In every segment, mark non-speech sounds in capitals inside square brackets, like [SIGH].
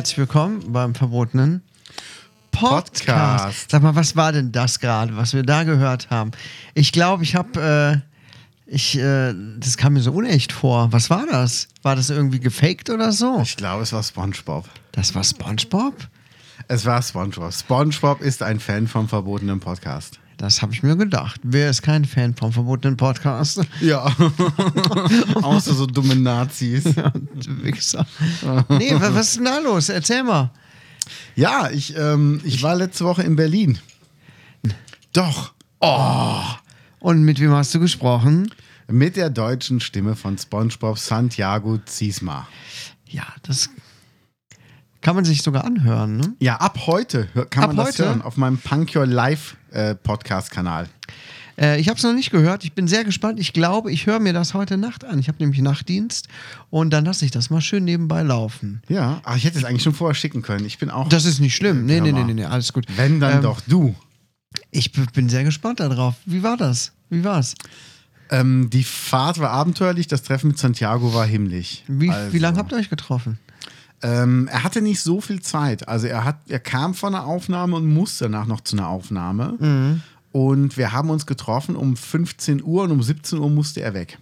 herzlich willkommen beim verbotenen Podcast. Podcast. Sag mal, was war denn das gerade, was wir da gehört haben? Ich glaube, ich habe, äh, ich, äh, das kam mir so unecht vor. Was war das? War das irgendwie gefaked oder so? Ich glaube, es war SpongeBob. Das war SpongeBob? Es war SpongeBob. SpongeBob ist ein Fan vom verbotenen Podcast. Das habe ich mir gedacht. Wer ist kein Fan vom verbotenen Podcast? Ja. [LAUGHS] Außer so dumme Nazis. Du Wichser. Nee, wa- was ist denn da los? Erzähl mal. Ja, ich, ähm, ich war letzte Woche in Berlin. Doch. Und mit wem hast du gesprochen? Mit der deutschen Stimme von SpongeBob Santiago Ziesma. Ja, das kann man sich sogar anhören, ne? Ja, ab heute kann Ab man das heute? hören auf meinem Punk Your Life äh, Podcast-Kanal. Äh, ich habe es noch nicht gehört. Ich bin sehr gespannt. Ich glaube, ich höre mir das heute Nacht an. Ich habe nämlich Nachtdienst und dann lasse ich das mal schön nebenbei laufen. Ja, ach, ich hätte es eigentlich schon vorher schicken können. Ich bin auch. Das ist nicht schlimm. Nee, nee, nee, nee, nee, alles gut. wenn dann Ähm, doch du. Ich bin sehr gespannt darauf. Wie war das? Wie war's? Ähm, die Fahrt war abenteuerlich, das Treffen mit Santiago war himmlisch. Wie, Also, wie lange habt ihr euch getroffen? Ähm, er hatte nicht so viel Zeit. Also er hat, er kam von einer Aufnahme und musste danach noch zu einer Aufnahme. Mhm. Und wir haben uns getroffen um 15 Uhr und um 17 Uhr musste er weg.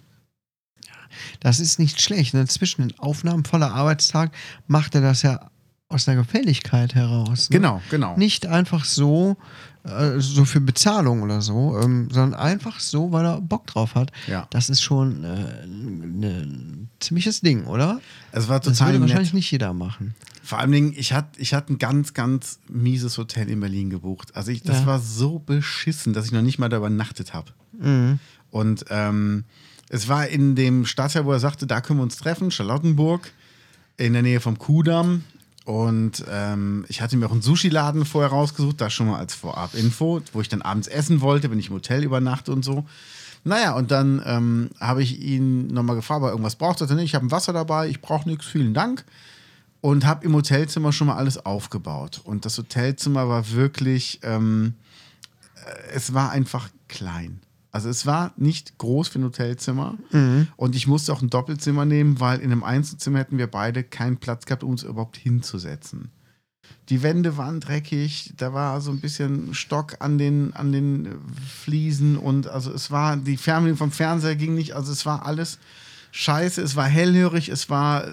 Das ist nicht schlecht. Ne? Zwischen den Aufnahmen voller Arbeitstag macht er das ja aus der Gefälligkeit heraus. Ne? Genau, genau. Nicht einfach so, äh, so für Bezahlung oder so, ähm, sondern einfach so, weil er Bock drauf hat. Ja. Das ist schon äh, ein ziemliches Ding, oder? Es war Das total würde wahrscheinlich nett. nicht jeder machen. Vor allen Dingen, ich hatte ich hatte ein ganz, ganz mieses Hotel in Berlin gebucht. Also ich, das Ja. war so beschissen, dass ich noch nicht mal da übernachtet habe. Mhm. Und ähm, es war in dem Stadtteil, wo er sagte, da können wir uns treffen, Charlottenburg, in der Nähe vom Kudamm. Und ähm, ich hatte mir auch einen Sushi-Laden vorher rausgesucht, das schon mal als Vorab-Info, wo ich dann abends essen wollte, wenn ich im Hotel übernachte und so. Naja, und dann ähm, habe ich ihn nochmal gefragt, ob er irgendwas braucht. Sagte, nee, ich habe ein Wasser dabei, ich brauche nichts, vielen Dank. Und habe im Hotelzimmer schon mal alles aufgebaut. Und das Hotelzimmer war wirklich, ähm, äh, es war einfach klein. Also es war nicht groß für ein Hotelzimmer. Und ich musste auch ein Doppelzimmer nehmen, weil in einem Einzelzimmer hätten wir beide keinen Platz gehabt, um uns überhaupt hinzusetzen. Die Wände waren dreckig, da war so ein bisschen Stock an den, an den Fliesen und also es war, die Fernbedienung vom Fernseher ging nicht, also es war alles scheiße, es war hellhörig, es war,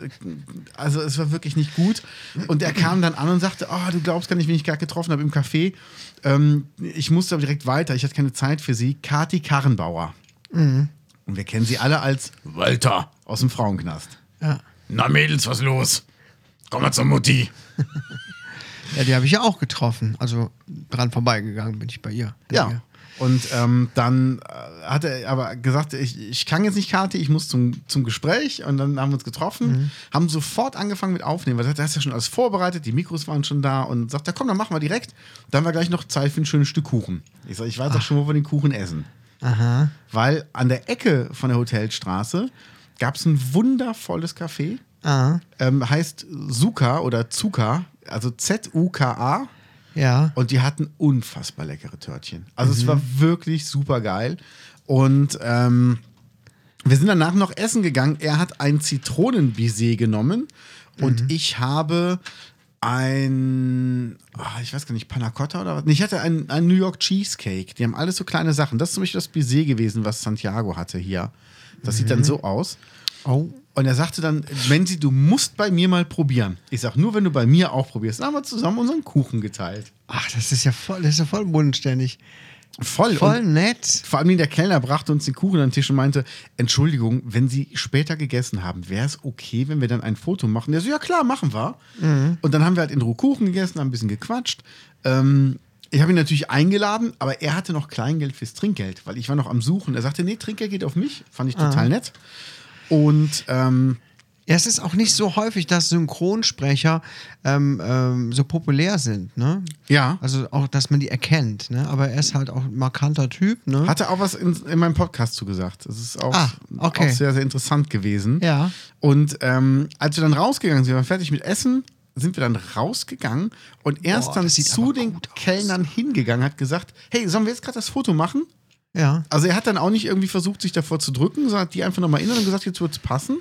also es war wirklich nicht gut. Und er kam dann an und sagte, oh, du glaubst gar nicht, wen ich gerade getroffen habe im Café. Ähm, ich musste aber direkt weiter, ich hatte keine Zeit für sie. Kati Karrenbauer. Und wir kennen sie alle als Walter aus dem Frauenknast. Ja. Na Mädels, was los? Komm mal zur Mutti. [LAUGHS] Ja, die habe ich ja auch getroffen. Also dran vorbeigegangen bin ich bei ihr. Ja. Und ähm, dann äh, hat er aber gesagt, ich, ich kann jetzt nicht Kati, ich muss zum, zum Gespräch. Und dann haben wir uns getroffen, haben sofort angefangen mit Aufnehmen, weil er ist ja schon alles vorbereitet, die Mikros waren schon da und sagt, ja komm, dann machen wir direkt. Dann haben wir gleich noch Zeit für ein schönes Stück Kuchen. Ich sage, ich weiß auch schon, wo wir den Kuchen essen. Aha. Weil an der Ecke von der Hotelstraße gab es ein wundervolles Café. Ah. Ähm, heißt Zuka oder Zuka, also Z-U-K-A. Ja. Und die hatten unfassbar leckere Törtchen. Also es war wirklich super geil. Und ähm, wir sind danach noch essen gegangen. Er hat ein Zitronenbisset genommen und ich habe ein, ah, ich weiß gar nicht, Panna Cotta oder was? Nee, ich hatte ein, ein New York Cheesecake. Die haben alles so kleine Sachen. Das ist zum Beispiel das Baiser gewesen, was Santiago hatte hier. Das sieht dann so aus. Oh. Und er sagte dann, Menzi, du musst bei mir mal probieren. Ich sag, nur wenn du bei mir auch probierst. Dann haben wir zusammen unseren Kuchen geteilt. Ach, das ist ja voll, das ist ja voll bodenständig. Voll. Voll Und nett. vor allem der Kellner brachte uns den Kuchen an den Tisch und meinte, Entschuldigung, wenn Sie später gegessen haben, wäre es okay, wenn wir dann ein Foto machen? Der so, ja klar, machen wir. Und dann haben wir halt in Ruhe Kuchen gegessen, haben ein bisschen gequatscht. Ähm, ich habe ihn natürlich eingeladen, aber er hatte noch Kleingeld fürs Trinkgeld, weil ich war noch am Suchen. Er sagte, nee, Trinkgeld geht auf mich. Fand ich total nett. Und ähm, Ja, es ist auch nicht so häufig, dass Synchronsprecher ähm, ähm, so populär sind, ne? ja, Also auch, dass man die erkennt, ne? Aber er ist halt auch ein markanter Typ, ne? hatte auch was in, in meinem Podcast zugesagt. Das ist auch, Ah, okay. auch sehr, sehr interessant gewesen. Ja. Und ähm, als wir dann rausgegangen sind, wir waren fertig mit Essen, sind wir dann rausgegangen und er ist dann zu den. Kellnern hingegangen, hat gesagt, hey, sollen wir jetzt gerade das Foto machen? Ja. Also er hat dann auch nicht irgendwie versucht, sich davor zu drücken, sondern hat die einfach nochmal erinnert und gesagt, jetzt wird es passen.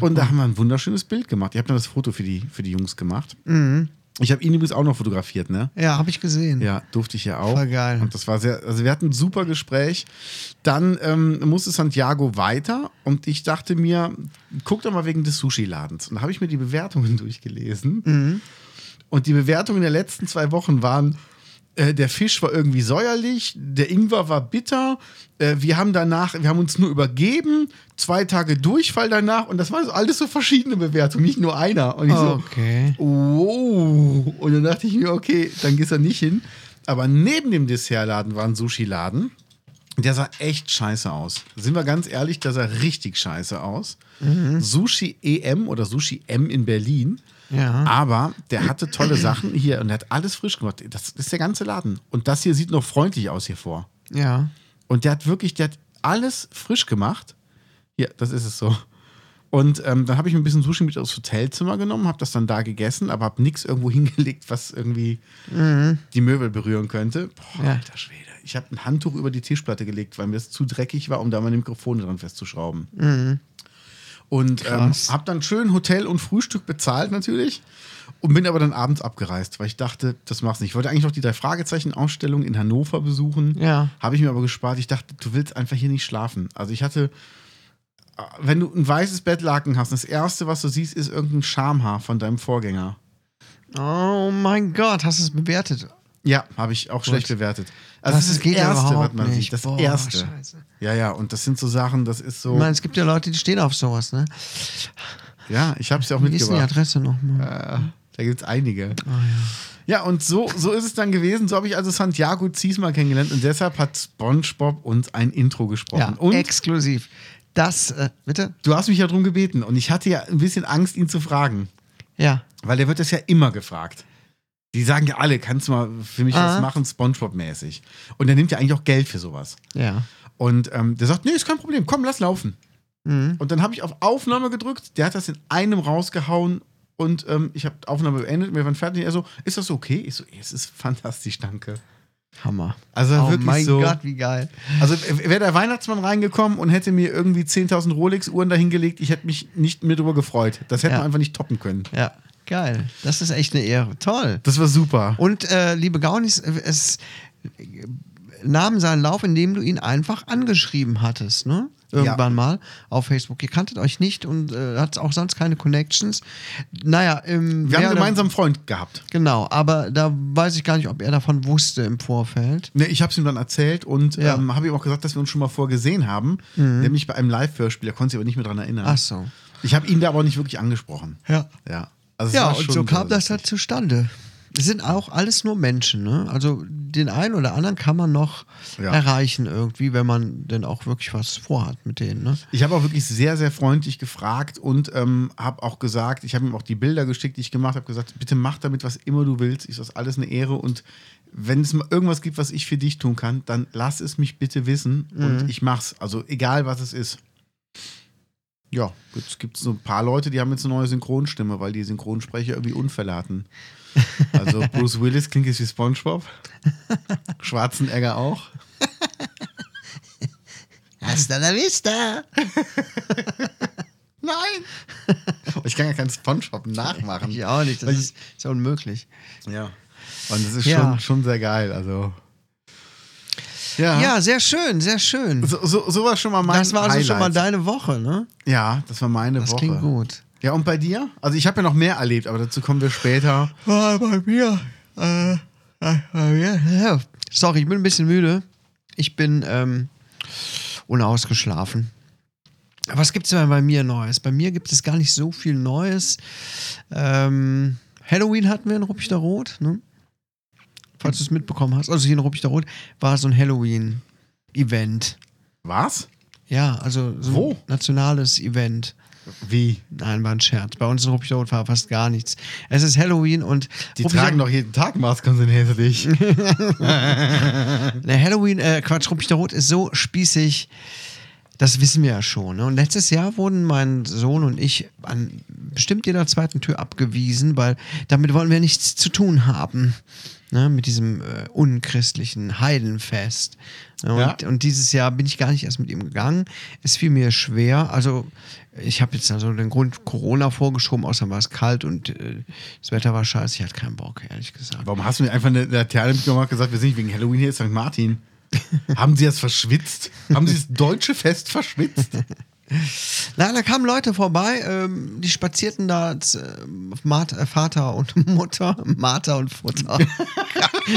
und da haben wir ein wunderschönes Bild gemacht. Ihr habt dann das Foto für die, für die Jungs gemacht. Mhm. Ich habe ihn übrigens auch noch fotografiert, ne? Ja, habe ich gesehen. Ja, durfte ich ja auch. Voll geil. Und das war sehr, also wir hatten ein super Gespräch. Dann ähm, musste Santiago weiter und ich dachte mir, guck doch mal wegen des Sushi-Ladens. Und da habe ich mir die Bewertungen [LAUGHS] durchgelesen. Mhm. Und die Bewertungen der letzten zwei Wochen waren, äh, der Fisch war irgendwie säuerlich, der Ingwer war bitter, äh, wir haben danach, wir haben uns nur übergeben, zwei Tage Durchfall danach und das waren so alles so verschiedene Bewertungen, nicht nur einer. Und ich so, Okay. Wow. Und dann dachte ich mir, okay, dann gehst du nicht hin. Aber neben dem Dessertladen war ein Sushi-Laden. Der sah echt scheiße aus. Sind wir ganz ehrlich, der sah richtig scheiße aus. Sushi EM oder Sushi M in Berlin. Ja. Aber der hatte tolle Sachen hier und er hat alles frisch gemacht. Das ist der ganze Laden. Und das hier sieht noch freundlich aus hier vor. Ja. Und der hat wirklich, der hat alles frisch gemacht. Hier, das ist es so. Und ähm, dann habe ich mir ein bisschen Sushi mit aufs Hotelzimmer genommen, habe das dann da gegessen, aber habe nichts irgendwo [LAUGHS] hingelegt, was irgendwie die Möbel berühren könnte. Boah, Ja. alter Schwede. Ich habe ein Handtuch über die Tischplatte gelegt, weil mir das zu dreckig war, um da meine Mikrofone dran festzuschrauben. Und ähm, habe dann schön Hotel und Frühstück bezahlt natürlich und bin aber dann abends abgereist, weil ich dachte, das machst du nicht. Ich wollte eigentlich noch die drei Fragezeichen-Ausstellung in Hannover besuchen. Ja. Habe ich mir aber gespart. Ich dachte, du willst einfach hier nicht schlafen. Also ich hatte, äh, wenn du ein weißes Bettlaken hast, das erste, was du siehst, ist irgendein Schamhaar von deinem Vorgänger. Oh mein Gott, hast du es bewertet? Ja, habe ich auch schlecht bewertet. Also das, ist geht ja Erste, überhaupt was man nicht. sieht. Das Boah, Erste. Scheiße. Ja, ja, und das sind so Sachen, das ist so. Ich meine, es gibt ja Leute, die stehen auf sowas, ne? ja, ich habe es ja auch Wie ist denn die mitgebracht. Adresse nochmal? Äh, da gibt es einige. Ah, ja. und so, so ist es dann gewesen. So habe ich also Santiago Ziesma kennengelernt und deshalb hat SpongeBob uns ein Intro gesprochen. Ja, und exklusiv. Das, äh, bitte? du hast mich ja darum gebeten und ich hatte ja ein bisschen Angst, ihn zu fragen. Ja. Weil der wird das ja immer gefragt. Die sagen ja alle, kannst du mal für mich Ah. was machen, Spongebob-mäßig. Und der nimmt ja eigentlich auch Geld für sowas. Ja. Und ähm, der sagt, nee, ist kein Problem, komm, lass laufen. Mhm. Und dann habe ich auf Aufnahme gedrückt, der hat das in einem rausgehauen und ähm, ich habe Aufnahme beendet, wir waren fertig. Er so, ist das okay? Ich so, es ist fantastisch, danke. Hammer. Also Oh wirklich mein so. Gott, wie geil. Also wäre der Weihnachtsmann reingekommen und hätte mir irgendwie 10.000 Rolex-Uhren dahingelegt, ich hätte mich nicht mehr drüber gefreut. Das hätte Ja. man einfach nicht toppen können. Ja, geil. Das ist echt eine Ehre. Toll. Das war super. Und äh, liebe Gaunis, äh, es nahm seinen Lauf, indem du ihn einfach angeschrieben hattest, ne? Irgendwann mal auf Facebook. Ihr kanntet euch nicht und äh, hat auch sonst keine Connections. Naja, im Wir haben wer- einen gemeinsamen Freund gehabt. Genau, aber da weiß ich gar nicht, ob er davon wusste im Vorfeld. Ne, ich habe es ihm dann erzählt und Ja. ähm, habe ihm auch gesagt, dass wir uns schon mal vorgesehen haben, nämlich bei einem Live-Hörspiel. Er konnte sich aber nicht mehr daran erinnern. Ach so. Ich habe ihn da aber nicht wirklich angesprochen. Ja. Ja, also Ja, und so kam das halt zustande. Es sind auch alles nur Menschen, ne? Also den einen oder anderen kann man noch Ja. erreichen irgendwie, wenn man denn auch wirklich was vorhat mit denen, ne? Ich habe auch wirklich sehr, sehr freundlich gefragt und ähm, habe auch gesagt, ich habe ihm auch die Bilder geschickt, die ich gemacht habe, gesagt, bitte mach damit, was immer du willst. Ist das alles eine Ehre und wenn es mal irgendwas gibt, was ich für dich tun kann, dann lass es mich bitte wissen und ich mach's. Also egal, was es ist. Ja, jetzt gibt es so ein paar Leute, die haben jetzt eine neue Synchronstimme, weil die Synchronsprecher irgendwie Unfälle hatten. [LAUGHS] Also Bruce Willis klingt jetzt wie SpongeBob. Schwarzenegger auch. Hasta la vista. [LAUGHS] Nein! ich kann ja keinen SpongeBob nachmachen. Ich auch nicht, das ist, ist ja unmöglich. Ja. Und das ist Ja. schon, schon sehr geil. Also. Ja. Ja, sehr schön, sehr schön. So, so, so war schon mal mein das war also schon mal Highlight. deine Woche, ne? Ja, das war meine Das Woche. klingt gut. Ja, und bei dir? Also ich habe ja noch mehr erlebt, aber dazu kommen wir später. Ah, bei mir. Äh, äh. Sorry, ich bin ein bisschen müde. Ich bin ähm, unausgeschlafen. Was gibt es denn bei mir Neues? Bei mir gibt es gar nicht so viel Neues. Ähm, Halloween hatten wir in Ruppichter Rot. Ne? Falls du es mitbekommen hast. Also hier in Ruppichterrot war so ein Halloween-Event. Was? Ja, also so Wo? ein nationales Event. Wie? Nein, war ein Scherz. Bei uns in Ruppichterrot war fast gar nichts. Es ist Halloween und Die Ruppichter- tragen doch jeden Tag Masken, sind hässlich. Der [LAUGHS] [LAUGHS] Halloween, äh, Quatsch, Ruppichterrot ist so spießig. Das wissen wir ja schon. Ne? Und letztes Jahr wurden mein Sohn und ich an bestimmt jeder zweiten Tür abgewiesen, weil damit wollen wir nichts zu tun haben. Ne? Mit diesem äh, unchristlichen Heidenfest. Ne? Und, Ja. und dieses Jahr bin ich gar nicht erst mit ihm gegangen. Es fiel mir schwer. Also, ich habe jetzt also den Grund Corona vorgeschoben, außer war es kalt und äh, das Wetter war scheiße. Ich hatte keinen Bock, ehrlich gesagt. Warum hast du mir einfach eine Laterne mitgemacht und gesagt, wir sind nicht wegen Halloween hier in St. Martin? [LAUGHS] Haben sie das verschwitzt? Haben sie das deutsche Fest verschwitzt? [LAUGHS] Nein, da kamen Leute vorbei, ähm, die spazierten da z- äh, Vater und [LAUGHS] Mutter, Martha und Futter.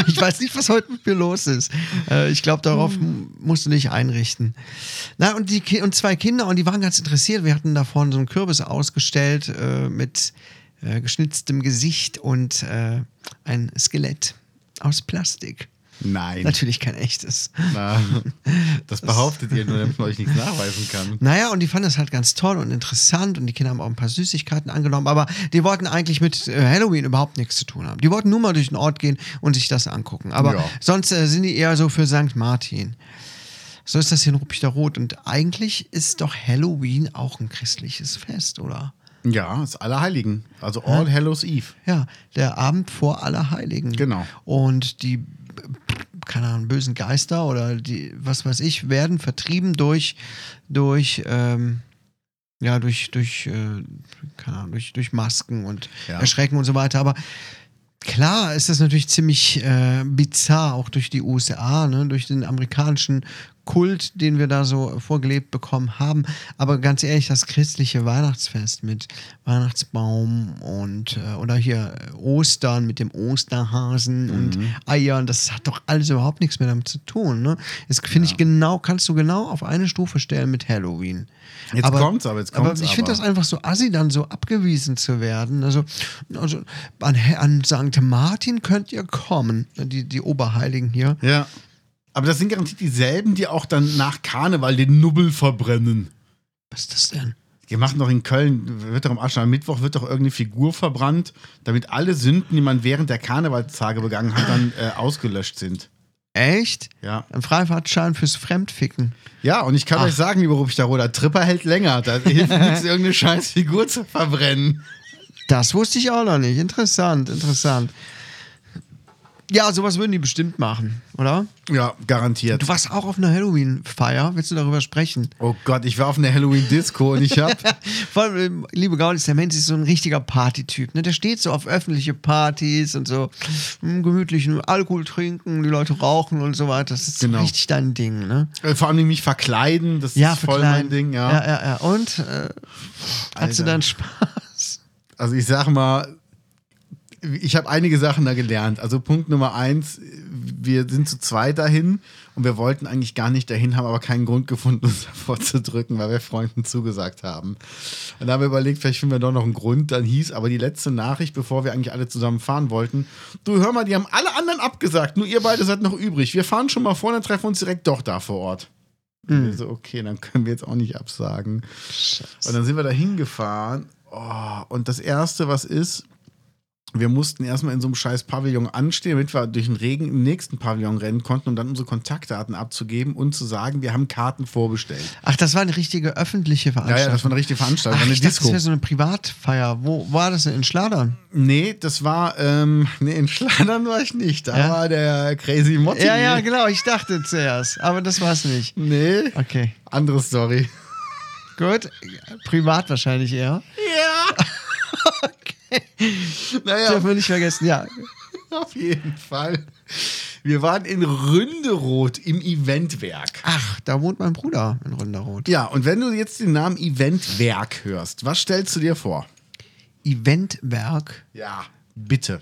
ich weiß nicht, was heute mit mir los ist. Äh, ich glaube, darauf m- musst du dich einrichten. Na, und, die und zwei Kinder, und die waren ganz interessiert. Wir hatten da vorne so einen Kürbis ausgestellt äh, mit äh, geschnitztem Gesicht und äh, ein Skelett aus Plastik. Nein. Natürlich kein echtes. Na, das behauptet ihr nur, damit man euch nichts [LAUGHS] nachweisen kann. Naja, und die fanden das halt ganz toll und interessant und die Kinder haben auch ein paar Süßigkeiten angenommen, aber die wollten eigentlich mit äh, Halloween überhaupt nichts zu tun haben. Die wollten nur mal durch den Ort gehen und sich das angucken. Aber Ja. sonst äh, sind die eher so für St. Martin. So ist das hier in Ruppichterrot. Und eigentlich ist doch Halloween auch ein christliches Fest, oder? Ja, ist Allerheiligen. Also All Hallows Eve. Ja, der Abend vor Allerheiligen. Genau. Und die, keine Ahnung, bösen Geister oder die, was weiß ich, werden vertrieben durch, durch, ähm, ja, durch, durch, äh, keine Ahnung, durch, durch Masken und Ja. Erschrecken und so weiter. Aber klar ist das natürlich ziemlich äh, bizarr, auch durch die USA, ne, durch den amerikanischen Kult, den wir da so vorgelebt bekommen haben. Aber ganz ehrlich, das christliche Weihnachtsfest mit Weihnachtsbaum und äh, oder hier Ostern mit dem Osterhasen und Eiern, das hat doch alles überhaupt nichts mehr damit zu tun. Ne? Das finde ich genau, kannst du genau auf eine Stufe stellen mit Halloween. Jetzt kommt's aber, jetzt kommt's aber ich finde aber. das einfach so assi, dann so abgewiesen zu werden. Also, also an, an St. Martin könnt ihr kommen, die, die Oberheiligen hier. Ja. Aber das sind garantiert dieselben, die auch dann nach Karneval den Nubbel verbrennen. Was ist das denn? Die machen doch in Köln, wird doch am Aschermittwoch wird doch irgendeine Figur verbrannt, damit alle Sünden, die man während der Karnevalstage begangen hat, dann äh, ausgelöscht sind. Echt? Ja. Ein Freifahrtschein fürs Fremdficken. Ja, und ich kann euch sagen, lieber Rupchtaroder, Tripper hält länger. Da hilft [LAUGHS] nichts, irgendeine scheiß Figur zu verbrennen. Das wusste ich auch noch nicht. Interessant, interessant. Ja, sowas würden die bestimmt machen, oder? Ja, garantiert. Du warst auch auf einer Halloween-Feier. Willst du darüber sprechen? Oh Gott, ich war auf einer Halloween-Disco und ich hab. [LAUGHS] Vor allem, äh, liebe Gaulis, der Mensch ist so ein richtiger Partytyp. Ne? Der steht so auf öffentliche Partys und so hm, gemütlichen Alkohol trinken, die Leute rauchen und so weiter. Das ist Genau. richtig dein Ding, ne? äh, Vor allem mich verkleiden, das ist voll verkleiden. mein Ding, ja. ja. Ja, ja, Und äh, hast du dann Spaß? Also ich sag mal, ich habe einige Sachen da gelernt. Also Punkt Nummer eins, wir sind zu zweit dahin und wir wollten eigentlich gar nicht dahin, haben aber keinen Grund gefunden, uns [LAUGHS] davor zu drücken, weil wir Freunden zugesagt haben. Und da haben wir überlegt, vielleicht finden wir doch noch einen Grund. Dann hieß aber die letzte Nachricht, bevor wir eigentlich alle zusammen fahren wollten, du hör mal, die haben alle anderen abgesagt, nur ihr beide seid noch übrig. Wir fahren schon mal vor, dann treffen wir uns direkt doch da vor Ort. Wir so, okay, dann können wir jetzt auch nicht absagen. Und dann sind wir da hingefahren. Oh, und das Erste, was ist, wir mussten erstmal in so einem scheiß Pavillon anstehen, damit wir durch den Regen im nächsten Pavillon rennen konnten, um dann unsere Kontaktdaten abzugeben und zu sagen, wir haben Karten vorbestellt. Ach, das war eine richtige öffentliche Ja, Veranstaltung. ja, das war eine richtige Veranstaltung, Ach, eine ich dachte, Disco. das wäre so eine Privatfeier. Wo war das denn? In Schladern? nee, das war, ähm, nee, in Schladern war ich nicht. Da Ja? war der Crazy Motti. Ja, ja, genau. Ich dachte zuerst. Aber das war es nicht. Nee, Okay. andere Story. Gut. Privat wahrscheinlich eher. Ja. Naja, Dürfen wir nicht vergessen, ja. [LAUGHS] auf jeden Fall. Wir waren in Ründeroth im Eventwerk. Ach, da wohnt mein Bruder in Ründeroth. Ja, und wenn du jetzt den Namen Eventwerk hörst, was stellst du dir vor? Eventwerk. Ja, bitte.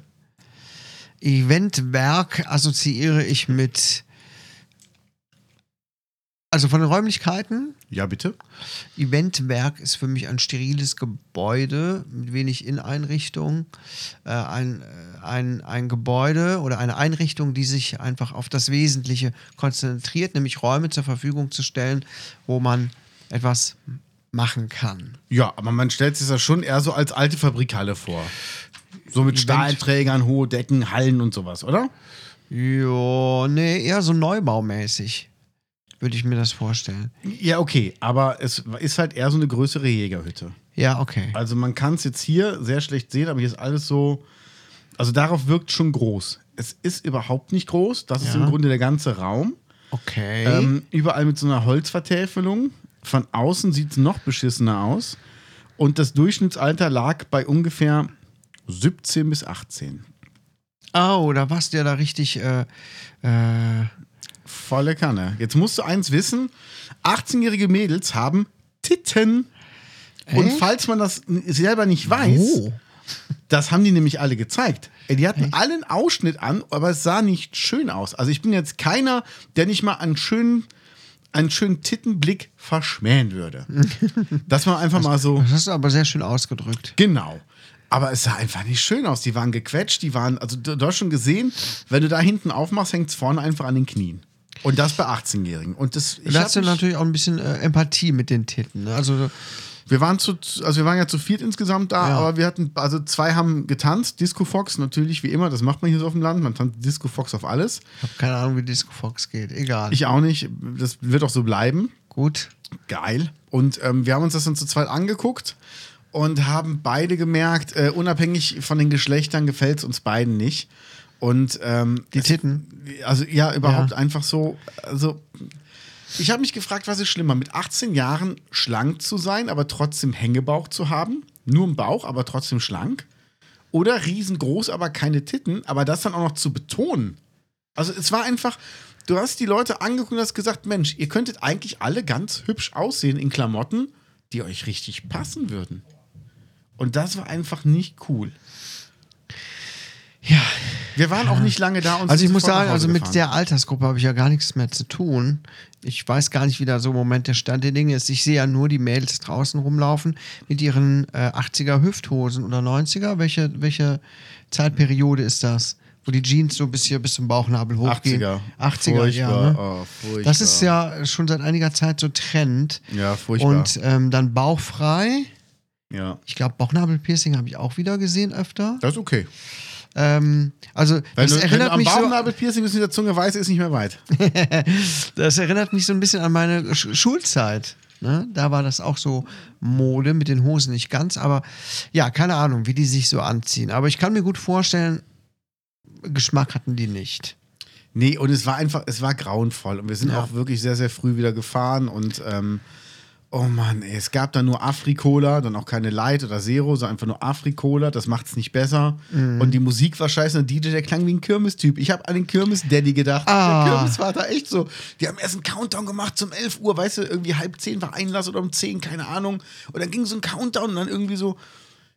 Eventwerk assoziiere ich mit. Also von den Räumlichkeiten? Ja, bitte. Eventwerk ist für mich ein steriles Gebäude mit wenig Inneneinrichtung. Äh, ein, äh, ein, ein Gebäude oder eine Einrichtung, die sich einfach auf das Wesentliche konzentriert, nämlich Räume zur Verfügung zu stellen, wo man etwas machen kann. Ja, aber man stellt sich das schon eher so als alte Fabrikhalle vor. So mit Stahlträgern, hohe Decken, Hallen und sowas, oder? Ja, nee, eher so neubaumäßig würde ich mir das vorstellen. Ja, okay, aber es ist halt eher so eine größere Jägerhütte. Ja, okay. Also man kann es jetzt hier sehr schlecht sehen, aber hier ist alles so. Also darauf wirkt schon groß. Es ist überhaupt nicht groß. Das ist Ja. im Grunde der ganze Raum. Okay. Ähm, überall mit so einer Holzvertäfelung. Von außen sieht es noch beschissener aus. Und das Durchschnittsalter lag bei ungefähr 17 bis 18. oh, da warst du ja da richtig. Äh, äh, Volle Kanne. Jetzt musst du eins wissen: 18-jährige Mädels haben Titten. Und Echt? falls man das selber nicht weiß, Wo? das haben die nämlich alle gezeigt. Die hatten alle einen Ausschnitt an, aber es sah nicht schön aus. Also ich bin jetzt keiner, der nicht mal einen schönen, einen schönen Tittenblick verschmähen würde. [LAUGHS] Dass man einfach mal so. das hast du aber sehr schön ausgedrückt. Genau. Aber es sah einfach nicht schön aus. Die waren gequetscht, die waren, also du, du hast schon gesehen, wenn du da hinten aufmachst, hängt es vorne einfach an den Knien. Und das bei 18-Jährigen. Und das, ich Da hast du natürlich auch ein bisschen äh, Empathie mit den Titten. Ne? Also, wir waren zu, also wir waren ja zu viert insgesamt da, Ja. aber wir hatten, also zwei haben getanzt, Disco Fox natürlich wie immer, das macht man hier so auf dem Land, man tanzt Disco Fox auf alles. ich habe keine Ahnung, wie Disco Fox geht. Egal. Ich auch nicht, das wird auch so bleiben. Gut. Geil. Und ähm, wir haben uns das dann zu zweit angeguckt und haben beide gemerkt, äh, unabhängig von den Geschlechtern gefällt es uns beiden nicht. Und ähm, Die es- Titten. Also ja, überhaupt Ja. einfach so. Also ich habe mich gefragt, was ist schlimmer, mit 18 Jahren schlank zu sein, aber trotzdem Hängebauch zu haben, nur im Bauch, aber trotzdem schlank, oder riesengroß, aber keine Titten, aber das dann auch noch zu betonen. Also es war einfach, du hast die Leute angeguckt und hast gesagt, Mensch, ihr könntet eigentlich alle ganz hübsch aussehen in Klamotten, die euch richtig passen würden. Und das war einfach nicht cool. Ja. Wir waren auch nicht lange da und Also ich muss sagen, also mit gefahren. der Altersgruppe habe ich ja gar nichts mehr zu tun. Ich weiß gar nicht, wie da so im Moment der Stand der Dinge ist. Ich sehe ja nur die Mädels draußen rumlaufen mit ihren äh, 80er Hüfthosen oder 90er. Welche, welche Zeitperiode ist das? Wo die Jeans so bis hier bis zum Bauchnabel hochgehen. 80er. 80er, ja. Furchtbar. Ne? Oh, furchtbar. Das ist ja schon seit einiger Zeit so Trend. Ja, furchtbar. Und ähm, dann bauchfrei. ja. Ich glaube, Bauchnabelpiercing habe ich auch wieder gesehen öfter. Das ist okay. Ähm, also Wenn das du, wenn erinnert am mich so, Bauchnabelpiercing bis in der Zunge weiß, ist nicht mehr weit. [LAUGHS] das erinnert mich so ein bisschen an meine Sch Schulzeit. Ne? Da war das auch so Mode mit den Hosen nicht ganz, aber ja, keine Ahnung, wie die sich so anziehen. Aber ich kann mir gut vorstellen, Geschmack hatten die nicht. Nee, und es war einfach, es war grauenvoll. Und wir sind Ja. auch wirklich sehr, sehr früh wieder gefahren. Und ähm, oh Mann, ey, es gab dann nur Afri-Cola, dann auch keine Light oder Zero, sondern einfach nur Afri-Cola. Das macht es nicht besser. Mhm. Und die Musik war scheiße. Und der DJ, der klang wie ein Kirmes-Typ. Ich habe an den Kirmes-Daddy gedacht. Ah. Der Kirmesvater, echt so. Die haben erst einen Countdown gemacht zum 11 Uhr, weißt du, irgendwie halb zehn war Einlass oder um 10, keine Ahnung. Und dann ging so ein Countdown und dann irgendwie so,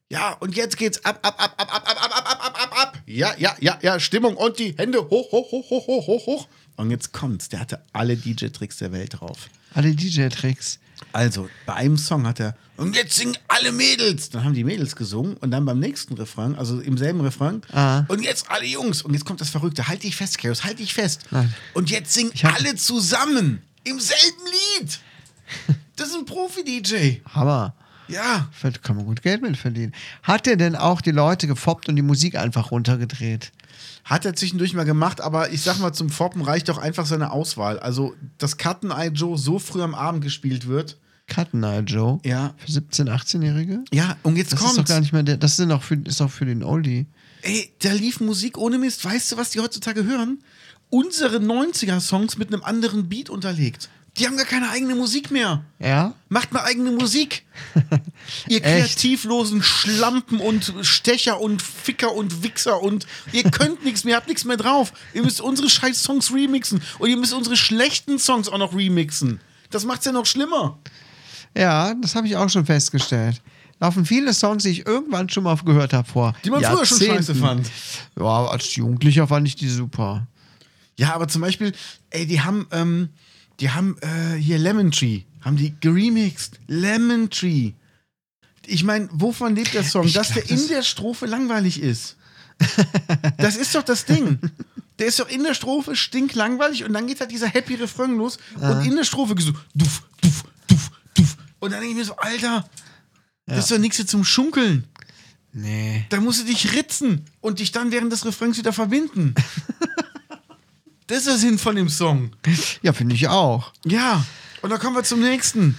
ja, und jetzt geht's ab, ab, ab, ab, ab, ab, ab, ab, ab, ab, ab, ab. Ja, ja, ja, ja, Stimmung und die Hände hoch, hoch, hoch, hoch, hoch, hoch, hoch. Und jetzt kommt's. Der hatte alle DJ-Tricks der Welt drauf. Alle DJ-Tricks. Also, bei einem Song hat er, und jetzt singen alle Mädels. Dann haben die Mädels gesungen und dann beim nächsten Refrain, also im selben Refrain, Ah. und jetzt alle Jungs. Und jetzt kommt das Verrückte. Halt dich fest, Chaos, halt dich fest. Nein. Und jetzt singen alle zusammen im selben Lied. [LAUGHS] Das ist ein Profi-DJ. Hammer. Ja. Da kann man gut Geld mit verdienen. Hat er denn auch die Leute gefoppt und die Musik einfach runtergedreht? Hat er zwischendurch mal gemacht, aber ich sag mal, zum Foppen reicht doch einfach seine Auswahl. Also, dass Cutten Eye Joe so früh am Abend gespielt wird. Cutten Eye Joe? Ja. Für 17-, 18-Jährige? Ja, und jetzt Das ist doch kommt's. gar nicht mehr der, das ist doch für, ist doch für den Oldie. Ey, da lief Musik ohne Mist. Weißt du, was die heutzutage hören? Unsere 90er-Songs mit einem anderen Beat unterlegt. Die haben gar keine eigene Musik mehr. Ja? Macht mal eigene Musik. [LAUGHS] ihr kreativlosen Schlampen und Stecher und Ficker und Wichser und ihr könnt nichts mehr, ihr habt nichts mehr drauf. Ihr müsst unsere scheiß Songs remixen und ihr müsst unsere schlechten Songs auch noch remixen. Das macht's ja noch schlimmer. Ja, das habe ich auch schon festgestellt. Laufen viele Songs, die ich irgendwann schon mal gehört habe vor. Die man früher schon scheiße fand. Ja, als Jugendlicher fand ich die super. Ja, aber zum Beispiel, ey, die haben, ähm, Die haben äh, hier Lemon Tree, haben die geremixed. Lemon Tree. Ich meine, wovon lebt der Song? Ich Dass glaub, der in das- der Strophe langweilig ist. Das ist doch das Ding. Der ist doch in der Strophe stinklangweilig und dann geht halt dieser happy Refrain los und in der Strophe so duff, duff, duff, duff. Und dann denke ich mir so, Alter, das ist doch nichts hier zum Schunkeln. Nee. Da musst du dich ritzen und dich dann während des Refrains wieder verbinden. [LAUGHS] das ist der Sinn von dem Song. Ja, finde ich auch. Ja, und dann kommen wir zum nächsten.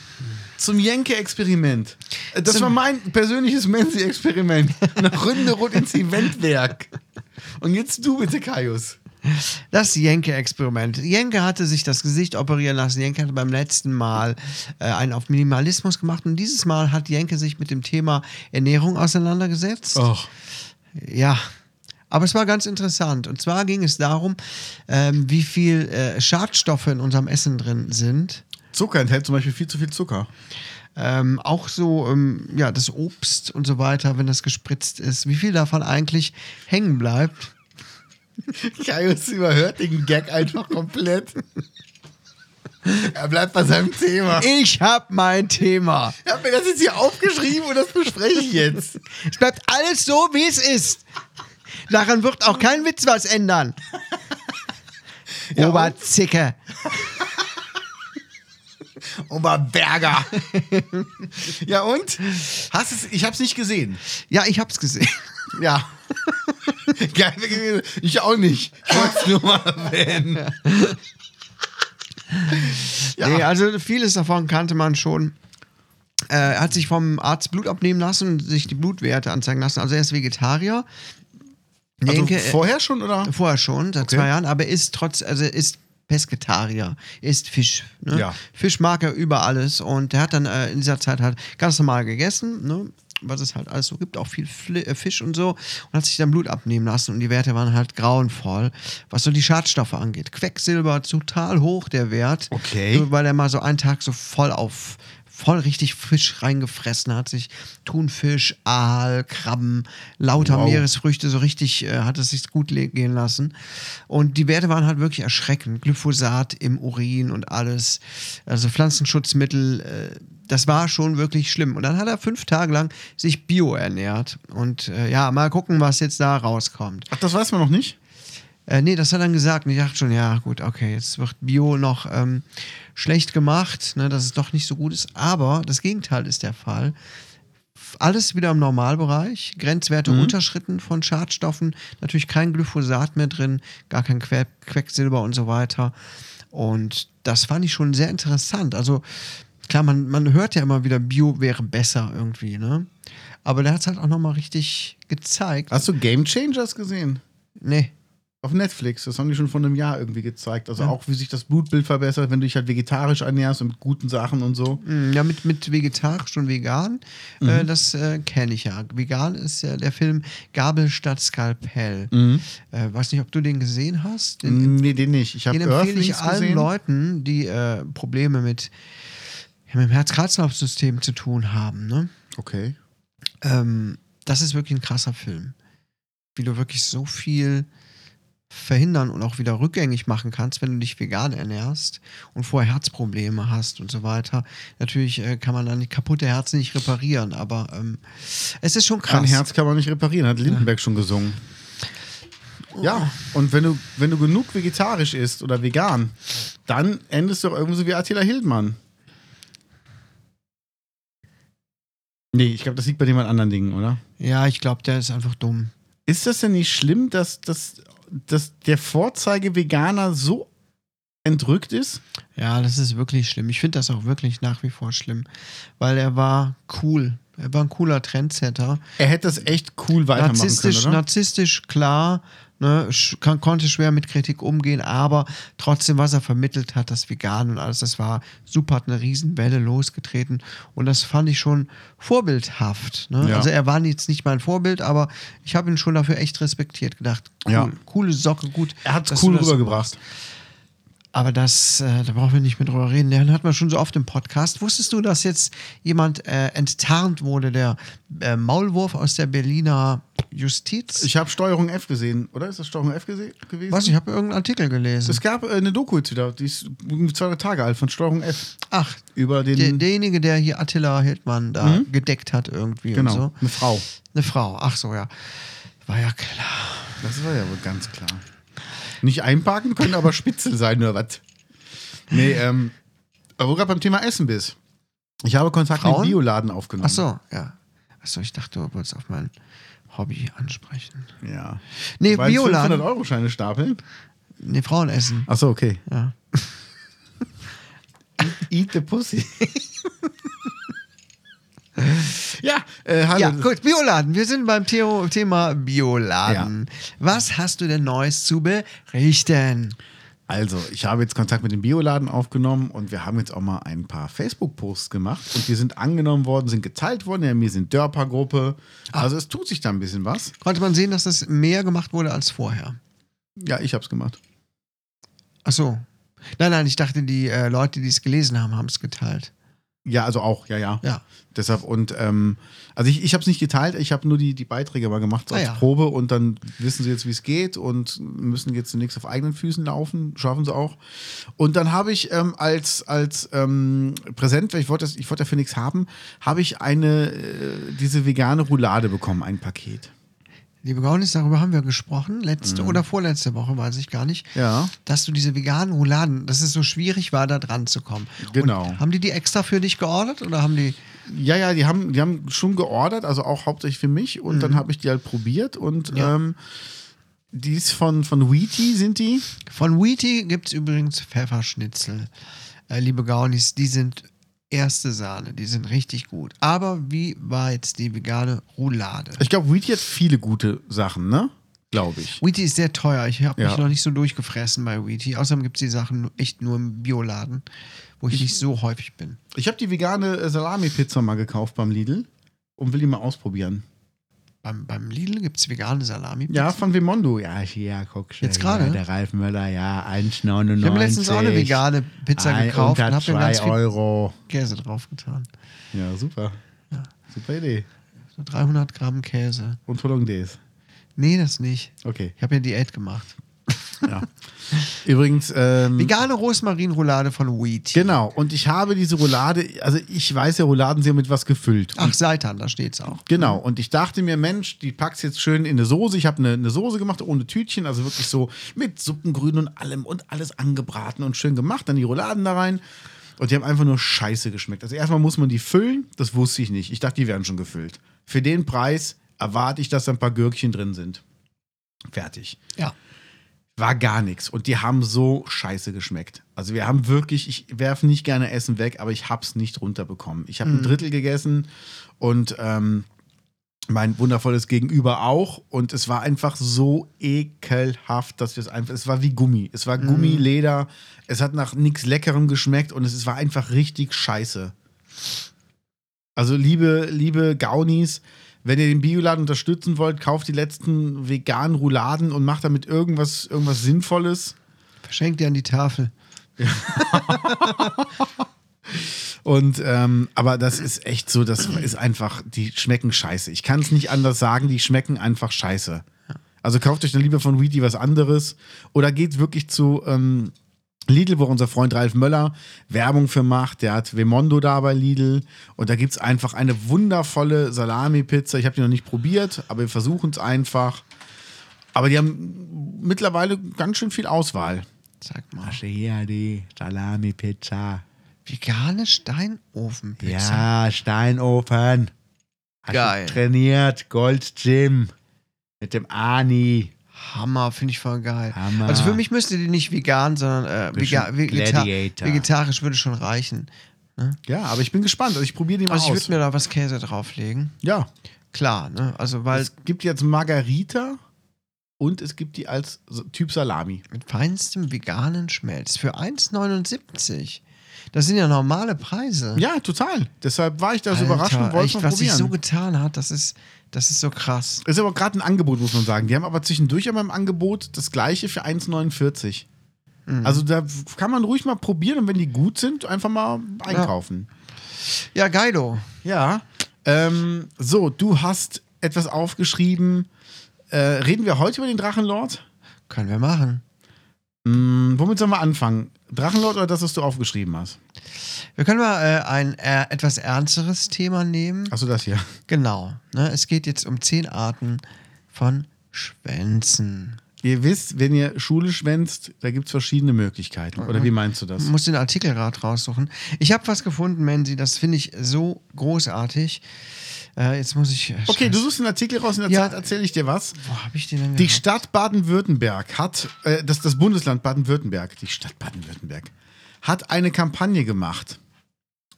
Zum Jenke-Experiment. Äh, Das Zum- war mein persönliches Menzi-Experiment. [LAUGHS] Eine Runde rund ins Eventwerk. Und jetzt du bitte, Kaius. Das Jenke-Experiment. Jenke hatte sich das Gesicht operieren lassen. Jenke hatte beim letzten Mal äh, einen auf Minimalismus gemacht und dieses Mal hat Jenke sich mit dem Thema Ernährung auseinandergesetzt. Och. Ja, aber es war ganz interessant. Und zwar ging es darum, ähm, wie viel äh, Schadstoffe in unserem Essen drin sind. Zucker enthält zum Beispiel viel zu viel Zucker. Ähm, auch so, ähm, ja, das Obst und so weiter, wenn das gespritzt ist, wie viel davon eigentlich hängen bleibt. [LAUGHS] Kaius überhört den Gag einfach komplett. Er bleibt bei seinem Thema. Ich hab mein Thema. Ich habe mir das jetzt hier aufgeschrieben und das bespreche ich jetzt. Es bleibt alles so, wie es ist. Daran wird auch kein Witz was ändern. Ja, Oberzicke. [LAUGHS] Oberberger. ja und? Hast es, ich habe es nicht gesehen. Ja, ich hab's gesehen. Ja. Ich auch nicht. Ich wollte es nur mal erwähnen. Ja. Nee, also vieles davon kannte man schon. Äh, Er hat sich vom Arzt Blut abnehmen lassen und sich die Blutwerte anzeigen lassen. Also er ist Vegetarier. Also Denke, äh, vorher schon, oder? Vorher schon, seit Okay. zwei Jahren, aber er ist trotz, also ist Pesketarier, er isst Fisch. Ne? Ja. Fisch mag er über alles und er hat dann äh, in dieser Zeit halt ganz normal gegessen, ne? was es halt alles so gibt, auch viel Fli äh, Fisch und so und hat sich dann Blut abnehmen lassen und die Werte waren halt grauenvoll, was so die Schadstoffe angeht. Quecksilber total hoch der Wert, Okay. weil er mal so einen Tag so voll auf voll richtig Fisch reingefressen hat, sich Thunfisch, Aal, Krabben, lauter Wow. Meeresfrüchte so richtig äh, hat es sich gut gehen lassen. Und die Werte waren halt wirklich erschreckend. Glyphosat im Urin und alles, also Pflanzenschutzmittel, äh, das war schon wirklich schlimm. Und dann hat er fünf Tage lang sich bio ernährt. Und äh, ja, mal gucken, was jetzt da rauskommt. Ach, das weiß man noch nicht? Äh, nee, das hat er dann gesagt. Und ich dachte schon, ja, gut, okay, jetzt wird Bio noch ähm, schlecht gemacht, ne, dass es doch nicht so gut ist. Aber das Gegenteil ist der Fall. Alles wieder im Normalbereich, Grenzwerte unterschritten von Schadstoffen, natürlich kein Glyphosat mehr drin, gar kein Que Quecksilber und so weiter. Und das fand ich schon sehr interessant. Also klar, man, man hört ja immer wieder, Bio wäre besser irgendwie, ne? Aber der hat es halt auch nochmal richtig gezeigt. Hast du Game Changers gesehen? Nee. Auf Netflix, das haben die schon vor einem Jahr irgendwie gezeigt. Also auch, wie sich das Blutbild verbessert, wenn du dich halt vegetarisch ernährst und mit guten Sachen und so. Mm, Ja, mit, mit vegetarisch und vegan, äh, das äh, kenne ich ja. Vegan ist ja der Film Gabel statt Skalpell. Äh, weiß nicht, ob du den gesehen hast. Den, Nee, den nicht. Ich habe den empfehle ich allen gesehen. Leuten, die äh, Probleme mit, ja, mit dem Herz-Kreislauf-System zu tun haben. Ne? Okay. Ähm, das ist wirklich ein krasser Film. Wie du wirklich so viel verhindern und auch wieder rückgängig machen kannst, wenn du dich vegan ernährst und vorher Herzprobleme hast und so weiter. Natürlich äh, kann man dann kaputte Herzen nicht reparieren, aber ähm, es ist schon krass. Kein Herz kann man nicht reparieren, hat Lindenberg schon gesungen. Ja, und wenn du, wenn du genug vegetarisch isst oder vegan, dann endest du auch irgendwie so wie Attila Hildmann. Nee, ich glaube, das liegt bei dem an anderen Dingen, oder? Ja, ich glaube, der ist einfach dumm. Ist das denn nicht schlimm, dass, dass, dass der Vorzeige-Veganer so entrückt ist? Ja, das ist wirklich schlimm. Ich finde das auch wirklich nach wie vor schlimm, weil er war cool. Er war ein cooler Trendsetter. Er hätte das echt cool weitermachen narzisstisch, können, oder? narzisstisch, klar, ne, kann, konnte schwer mit Kritik umgehen, aber trotzdem, was er vermittelt hat, das Vegan und alles, das war super, hat eine Riesenwelle losgetreten und das fand ich schon vorbildhaft. Ne? Ja. Also er war jetzt nicht mein Vorbild, aber ich habe ihn schon dafür echt respektiert, gedacht, cool, Ja. coole Socke, gut. Er hat es cool rübergebracht. Aber das, äh, da brauchen wir nicht mehr drüber reden. Den hat man schon so oft im Podcast. Wusstest du, dass jetzt jemand äh, enttarnt wurde, der äh, Maulwurf aus der Berliner Justiz. Ich habe Steuerung F gesehen, oder? Ist das Steuerung F gewesen? Was? Ich habe irgendeinen Artikel gelesen. Es gab äh, eine Doku jetzt wieder, die ist zwei Tage alt von Steuerung F. Ach, Über den. der, derjenige, der hier Attila Hildmann da gedeckt hat irgendwie genau, und so. eine Frau. Eine Frau. Ach so, ja. War ja klar. Das war ja wohl ganz klar. Nicht einparken können, aber Spitzel sein oder was? Nee, ähm, aber wo gerade beim Thema Essen bist. Ich habe Kontakt Frauen? mit Bioladen aufgenommen. Ach so, ja. Ach so, ich dachte, du wolltest auf mein Hobby ansprechen. Ja. Nee, Bioladen. 500-Euro-Scheine stapeln? Nee, Frauen essen. Ach so, okay. Ja. [LAUGHS] Eat the pussy. [LAUGHS] ja, äh, hallo. Ja, gut, Bioladen. Wir sind beim Thema Bioladen. Was hast du denn Neues zu berichten? Also, ich habe jetzt Kontakt mit dem Bioladen aufgenommen und wir haben jetzt auch mal ein paar Facebook-Posts gemacht und die sind angenommen worden, sind geteilt worden. Ja, wir sind Dörper-Gruppe. Also, es tut sich da ein bisschen was. Konnte man sehen, dass das mehr gemacht wurde als vorher? Ja, ich habe es gemacht. Ach so. Nein, nein, ich dachte, die äh, Leute, die es gelesen haben, haben es geteilt. Ja, also auch, ja, ja. Ja. Deshalb und ähm, also ich, ich habe es nicht geteilt, ich habe nur die, die Beiträge mal gemacht so Ah, als ja. Probe und dann wissen sie jetzt, wie es geht und müssen jetzt zunächst auf eigenen Füßen laufen, schaffen sie auch. Und dann habe ich ähm, als, als ähm, Präsent, weil ich wollte das- ich wollte dafür nichts haben, habe ich eine äh, diese vegane Roulade bekommen, ein Paket. Liebe Gaunis, darüber haben wir gesprochen, letzte oder vorletzte Woche, weiß ich gar nicht. Mhm. Ja. Dass du diese veganen Rouladen, dass es so schwierig war, da dran zu kommen. Genau. Und haben die die extra für dich geordert oder haben die. Ja, ja, die haben, die haben schon geordert, also auch hauptsächlich für mich und dann habe ich die halt probiert und Mhm. Ja. ähm, die ist von, von Wheaty sind die. Von Wheaty gibt es übrigens Pfefferschnitzel. Äh, liebe Gaunis, die sind erste Sahne, die sind richtig gut. Aber wie war jetzt die vegane Roulade? Ich glaube, Wheaty hat viele gute Sachen, ne? Glaube ich. Wheaty ist sehr teuer. Ich habe Ja. mich noch nicht so durchgefressen bei Wheaty. Außerdem gibt es die Sachen echt nur im Bioladen, wo ich, nicht so häufig bin. Ich habe die vegane äh, Salami-Pizza mal gekauft beim Lidl und will die mal ausprobieren. Beim, beim Lidl gibt es vegane Salami. Ja, von Vimondo. Ja, hier, guck schon. Jetzt gerade? Ja, der Ralf Möller, ja, 1,99. Ich habe letztens auch eine vegane Pizza Ein- gekauft und habe mir ganz 2 viel Euro. Käse draufgetan. Ja, super. Super Idee. So 300 Gramm Käse. Und Hollandaise. Nee, das nicht. Okay, Ich habe ja Diät gemacht. Ja. Übrigens, ähm, Vegane Rosmarinroulade von Wheaty. genau. Und ich habe diese Roulade, also ich weiß ja, Rouladen sind mit was gefüllt. Ach, Seitan, da steht's auch. Genau, und ich dachte mir, Mensch, die packst jetzt schön in eine Soße. Ich habe eine, eine Soße gemacht ohne Tütchen, also wirklich so mit Suppengrün und allem und alles angebraten und schön gemacht. Dann die Rouladen da rein. Und die haben einfach nur scheiße geschmeckt. Also erstmal muss man die füllen, das wusste ich nicht. Ich dachte, die wären schon gefüllt. Für den Preis erwarte ich, dass da ein paar Gürkchen drin sind. Fertig. Ja. War gar nichts. Und die haben so scheiße geschmeckt. Also wir haben wirklich, ich werfe nicht gerne Essen weg, aber ich hab's nicht runterbekommen. Ich habe ein Drittel gegessen und ähm, mein wundervolles Gegenüber auch. Und es war einfach so ekelhaft, dass wir es einfach, es war wie Gummi. Es war Gummi, Leder. Es hat nach nichts Leckerem geschmeckt und es war einfach richtig scheiße. Also liebe, liebe Gaunis, wenn ihr den Bioladen unterstützen wollt, kauft die letzten veganen Rouladen und macht damit irgendwas, irgendwas Sinnvolles. Verschenkt dir an die Tafel. [LAUGHS] Und ähm, aber das ist echt so, das ist einfach, die schmecken scheiße. Ich kann es nicht anders sagen, die schmecken einfach scheiße. Also kauft euch dann lieber von Wheaty was anderes oder geht wirklich zu ähm, Lidl, wo unser Freund Ralf Möller Werbung für macht. Der hat Vemondo da bei Lidl und da gibt es einfach eine wundervolle Salami-Pizza. Ich habe die noch nicht probiert, aber wir versuchen es einfach. Aber die haben mittlerweile ganz schön viel Auswahl. Sag mal. hier die Salami-Pizza. Vegane Steinofenpizza. Ja, Steinofen. Hast Geil. Trainiert, Gold Gym. Mit dem Ani. Hammer, finde ich voll geil. Hammer. Also für mich müsste die nicht vegan, sondern äh, vega vegeta Gladiator. vegetarisch würde schon reichen. Ja, aber ich bin gespannt. Also ich probiere die mal Also ich aus. würde mir da was Käse drauflegen. ja. Klar, ne? Also weil Es gibt jetzt Margarita und es gibt die als Typ Salami. mit feinstem veganen Schmelz für 1,79. Das sind ja normale Preise. Ja, total. Deshalb war ich da so Alter, überrascht und wollte echt, mal was sich probieren. so getan hat, das ist, das ist so krass. ist aber gerade ein Angebot, muss man sagen. Die haben aber zwischendurch immer im Angebot das gleiche für 1,49. Mhm. Also da kann man ruhig mal probieren und wenn die gut sind, einfach mal einkaufen. Ja, geilo. Ja. Ähm, so, du hast etwas aufgeschrieben. Äh, reden wir heute über den Drachenlord? Können wir machen. Hm, womit sollen wir anfangen? Drachenlord oder das, was du aufgeschrieben hast? Wir können mal äh, ein äh, etwas ernsteres Thema nehmen. Achso, das hier. Genau. Ne? Es geht jetzt um zehn Arten von Schwänzen. Ihr wisst, wenn ihr Schule schwänzt, da gibt es verschiedene Möglichkeiten. Oder wie meinst du das? Ich muss den Artikel gerade raussuchen. Ich habe was gefunden, Menzi, das finde ich so großartig. Äh, jetzt muss ich. Okay, du suchst einen Artikel raus, in der Ja. Zeit erzähle ich dir was. Wo habe ich den denn Die gehabt? Stadt Baden-Württemberg hat, äh, das, das Bundesland Baden-Württemberg, die Stadt Baden-Württemberg, hat eine Kampagne gemacht.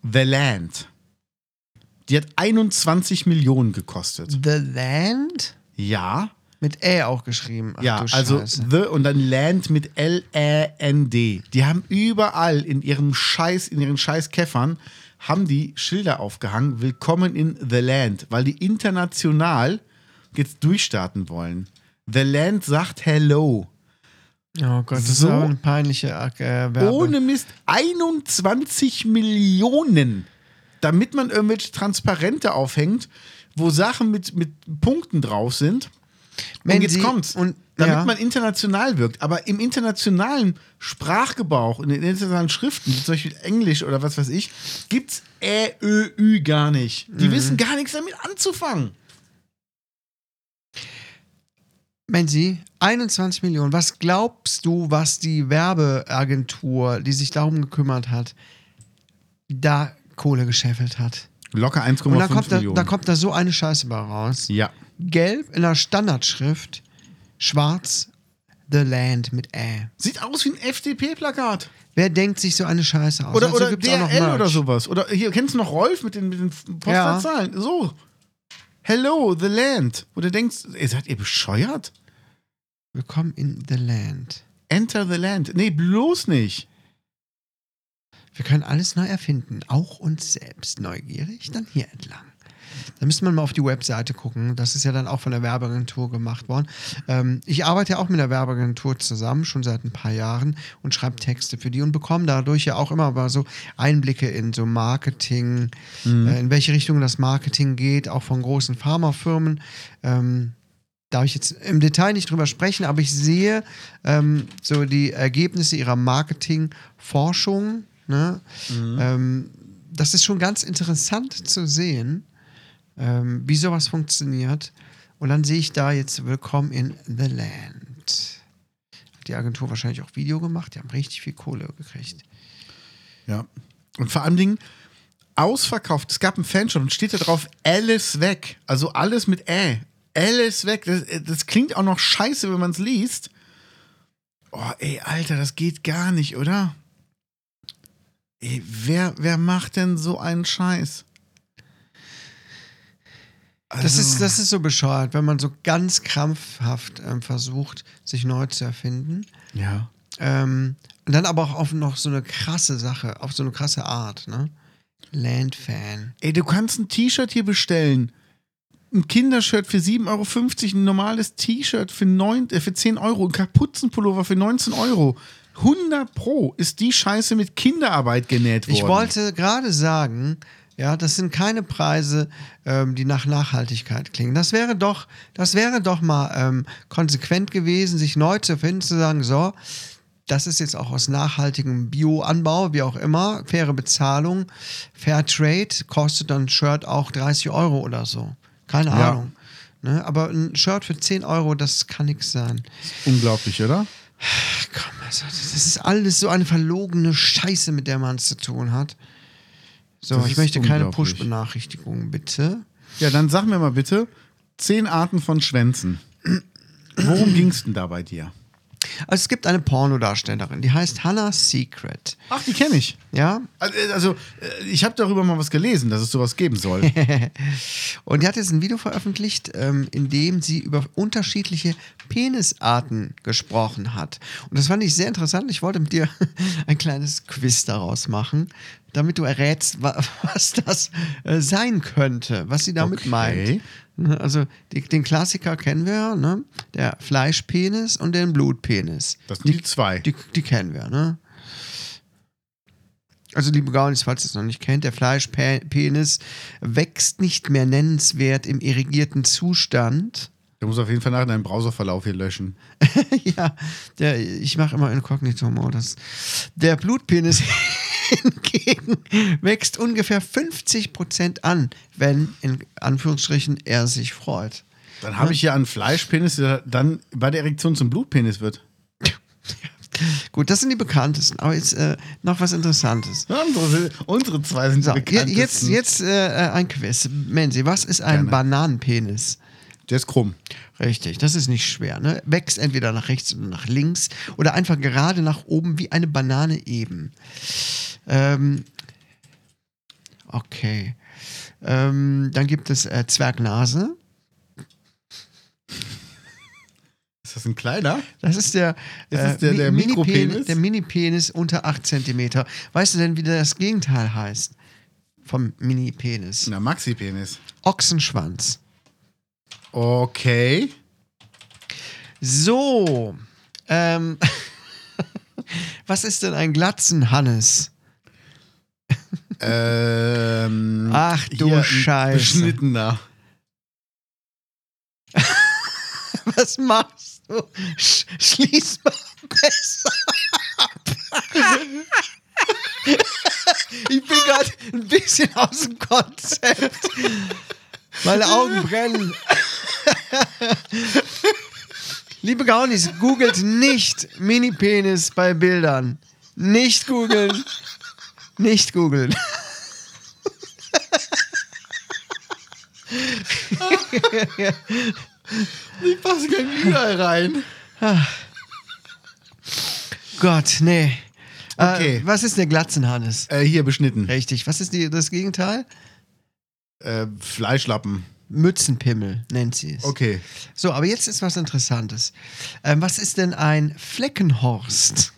The Land. Die hat 21 Millionen gekostet. The Land? Ja, Mit Ä auch geschrieben. Ach, ja, also. The und dann Land mit L-A-N-D. Die haben überall in ihrem Scheiß, in ihren Scheißkäffern, haben die Schilder aufgehangen, Willkommen in The Land, weil die international jetzt durchstarten wollen. The Land sagt Hello. Oh Gott, das So- ist aber eine peinliche äh, Werbe. Ohne Mist 21 Millionen, damit man irgendwelche Transparente aufhängt, wo Sachen mit, mit Punkten drauf sind. Wenn und jetzt Sie- kommt's. und- damit ja. man international wirkt. Aber im internationalen Sprachgebrauch, in den internationalen Schriften, zum Beispiel Englisch oder was weiß ich, gibt's Ä, Ö, Ü gar nicht. Die Mhm. wissen gar nichts damit anzufangen. Menzi, 21 Millionen. Was glaubst du, was die Werbeagentur, die sich darum gekümmert hat, da Kohle gescheffelt hat? Locker 1,5 Und da kommt da, Millionen. da kommt da so eine Scheiße bei raus. ja. Gelb in der Standardschrift, schwarz The Land mit Ä. Sieht aus wie ein FDP-Plakat. Wer denkt sich so eine Scheiße aus? Oder, Dazu oder gibt's auch noch DRL oder sowas. Oder hier, kennst du noch Rolf mit den, mit den Postleitzahlen? So. Hello, the land. Wo du denkst, ey, seid ihr bescheuert? Willkommen in The Land. Enter the land. Nee, bloß nicht. Wir können alles neu erfinden, auch uns selbst. Neugierig, dann hier entlang. Da müsste man mal auf die Webseite gucken. Das ist ja dann auch von der Werbeagentur gemacht worden. Ähm, ich arbeite ja auch mit der Werbeagentur zusammen, schon seit ein paar Jahren und schreibe Texte für die und bekomme dadurch ja auch immer mal so Einblicke in so Marketing, äh, in welche Richtung das Marketing geht, auch von großen Pharmafirmen. Ähm, darf ich jetzt im Detail nicht drüber sprechen, aber ich sehe ähm, so die Ergebnisse ihrer Marketingforschung. Ne? Ähm, das ist schon ganz interessant zu sehen, ähm, wie sowas funktioniert. Und dann sehe ich da jetzt Willkommen in The Land. Hat die Agentur wahrscheinlich auch Video gemacht, die haben richtig viel Kohle gekriegt. Ja. Und vor allem Dingen ausverkauft. Es gab einen Fanshop und steht da drauf, alles weg. Also alles mit Ä. Alles weg. Das, das klingt auch noch scheiße, wenn man es liest. Oh, ey, Alter, das geht gar nicht, oder? Ey, wer, wer macht denn so einen Scheiß? Das, Also- ist, das ist so bescheuert, wenn man so ganz krampfhaft ähm, versucht, sich neu zu erfinden. Ja. Ähm, und dann aber auch auf noch so eine krasse Sache, auf so eine krasse Art, ne? Landfan. Ey, du kannst ein T-Shirt hier bestellen. Ein Kindershirt für 7,50 Euro, ein normales T-Shirt für, äh, für 10 Euro, ein Kapuzenpullover für 19 Euro. 100 Pro ist die Scheiße mit Kinderarbeit genäht worden. Ich wollte gerade sagen, ja, das sind keine Preise, ähm, die nach Nachhaltigkeit klingen. Das wäre doch, das wäre doch mal ähm, konsequent gewesen, sich neu zu finden, zu sagen, so, das ist jetzt auch aus nachhaltigem Bioanbau, wie auch immer, faire Bezahlung, Fair Trade, kostet dann ein Shirt auch 30 Euro oder so. Keine Ja. Ahnung. Ne? Aber ein Shirt für 10 Euro, das kann nichts sein. Unglaublich, oder? Komm, also, das ist alles so eine verlogene Scheiße, mit der man es zu tun hat. So, Das ich möchte keine. Push-Benachrichtigungen, bitte. Ja, dann sag mir mal bitte, 10 Arten von Schwänzen. Worum ging's denn da bei dir? Also es gibt eine Pornodarstellerin, die heißt Hannah Secret. Ach, die kenne ich. Ja? Also, äh, Also, äh, ich habe darüber mal was gelesen, dass es sowas geben soll. [LAUGHS] Und die hat jetzt ein Video veröffentlicht, ähm, in dem sie über unterschiedliche Penisarten gesprochen hat. Und das fand ich sehr interessant. Ich wollte mit dir [LAUGHS] ein kleines Quiz daraus machen, damit du errätst, wa- [LAUGHS] was das äh, sein könnte, was sie damit Okay. meint. Ne, Also die, den Klassiker kennen wir, ja, ne? Der Fleischpenis und den Blutpenis. Das sind die zwei. Die, die kennen wir, ne? Also, liebe Gaunis, falls ihr es noch nicht kennt, der Fleischpenis wächst nicht mehr nennenswert im irrigierten Zustand. Der muss auf jeden Fall nach deinem Browserverlauf hier löschen. [LAUGHS] ja, der, ich mache immer Inkognito-Modus. Der Blutpenis [LAUGHS] hingegen wächst ungefähr 50% an, wenn in Anführungsstrichen er sich freut. Dann habe ich hier einen Fleischpenis, der dann bei der Erektion zum Blutpenis wird. [LAUGHS] Gut, das sind die bekanntesten. Aber jetzt äh, noch was Interessantes. Unsere, unsere zwei sind So, die bekanntesten. jetzt jetzt äh, ein Quiz. Menzi, was ist ein Gerne. Bananenpenis? Der ist krumm. Richtig, das ist nicht schwer. Ne? Wächst entweder nach rechts oder nach links oder einfach gerade nach oben wie eine Banane eben. Ähm, okay. Ähm, dann gibt es äh, Zwergnase. Ist das ein kleiner? Das ist der, Ist das der- der Mi- Mini-Penis- Mikropenis? Der Mini-Penis unter 8 cm. Weißt du denn, wie das Gegenteil heißt? Vom Mini-Penis. Na, Maxi-Penis. Ochsenschwanz. Okay. So. Ähm, [LAUGHS] was ist denn ein Glatzenhannes? Ähm, Ach du hier Scheiße. Beschnittener. [LAUGHS] Was machst du? Sch schließ mal besser ab. [LAUGHS] Ich bin gerade ein bisschen aus dem Konzept. Meine Augen brennen. [LAUGHS] Liebe Gaunis, googelt nicht Mini-Penis bei Bildern. Nicht googeln. Nicht googeln. Die passen nicht überall rein. Gott, nee. Okay. Äh, was ist der Glatzenhannes? Äh, hier beschnitten. Richtig. Was ist die, das Gegenteil? Äh, Fleischlappen. Mützenpimmel nennt sie es. Okay. So, aber jetzt ist was Interessantes. Ähm, was ist denn ein Fleckenhorst?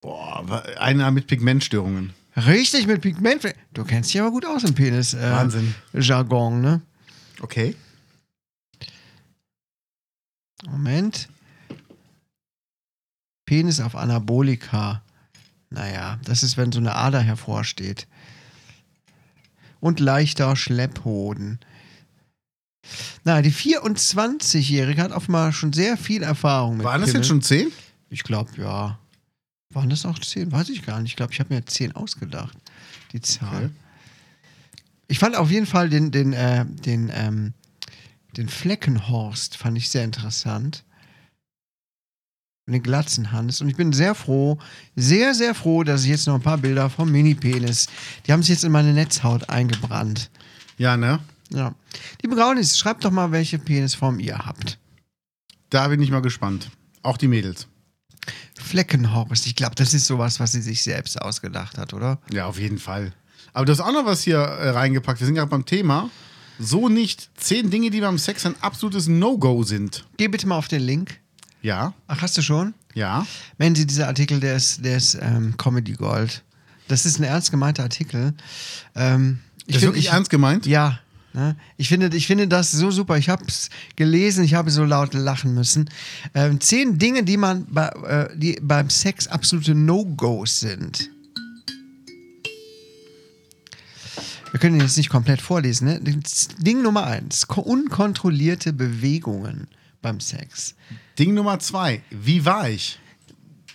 Boah, einer mit Pigmentstörungen. Richtig mit Pigment. Du kennst dich aber gut aus im Penis. Äh, Wahnsinn. Jargon, ne? Okay. Moment. Penis auf Anabolika. Naja, das ist, wenn so eine Ader hervorsteht. Und leichter Schlepphoden. Na, die 24-Jährige hat offenbar schon sehr viel Erfahrung mit Waren das Pimmel. jetzt schon zehn? Ich glaube, ja. Waren das auch 10? Weiß ich gar nicht. Ich glaube, ich habe mir 10 ausgedacht. Die Zahl. Okay. Ich fand auf jeden Fall den, den, äh, den, ähm, den Fleckenhorst fand ich sehr interessant. Den Glatzenhans. Und ich bin sehr froh, sehr, sehr froh, dass ich jetzt noch ein paar Bilder vom Mini-Penis, die haben sich jetzt in meine Netzhaut eingebrannt. Ja, ne? Ja. Liebe Graunis, schreibt doch mal, welche Penisform ihr habt. Da bin ich mal gespannt. Auch die Mädels. Fleckenhorst, ich glaube, das ist sowas, was sie sich selbst ausgedacht hat, oder? Ja, auf jeden Fall. Aber du hast auch noch was hier äh, reingepackt. Wir sind gerade beim Thema. So nicht. Zehn Dinge, die beim Sex ein absolutes No-Go sind. Geh bitte mal auf den Link. Ja, Ach, hast du schon? ja. Wenn Sie dieser Artikel, der ist, der ist ähm, Comedy Gold. Das ist ein ernst gemeinter Artikel. Ähm, ich Das ist find- wirklich ich, ernst gemeint? Ja. Ne? Ich, finde, ich finde das so super. Ich habe es gelesen, ich habe so laut lachen müssen. Ähm, zehn Dinge, die man bei, äh, die beim Sex absolute No-Gos sind. Wir können ihn jetzt nicht komplett vorlesen. Ne? Ding Nummer eins: ko- unkontrollierte Bewegungen beim Sex. Ding Nummer zwei. Wie war ich?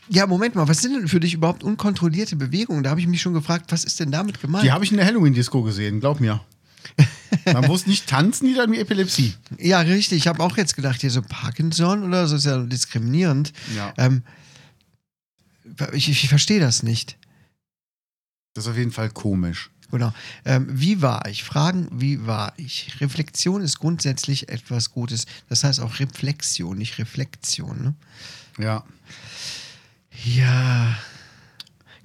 Ja, Moment mal, was sind denn für dich überhaupt unkontrollierte Bewegungen? Da habe ich mich schon gefragt, was ist denn damit gemeint? Die habe ich in der Halloween-Disco gesehen, glaub mir. [LAUGHS] Man wusste nicht tanzen, die dann wie Epilepsie. ja, richtig. Ich habe auch jetzt gedacht, hier so Parkinson oder so ist ja diskriminierend. Ja. Ähm, ich, ich verstehe das nicht. Das ist auf jeden Fall komisch. Genau. Ähm, wie war ich? Fragen, wie war ich? Reflexion ist grundsätzlich etwas Gutes. Das heißt auch Reflexion, nicht Reflexion. Ne? Ja. Ja.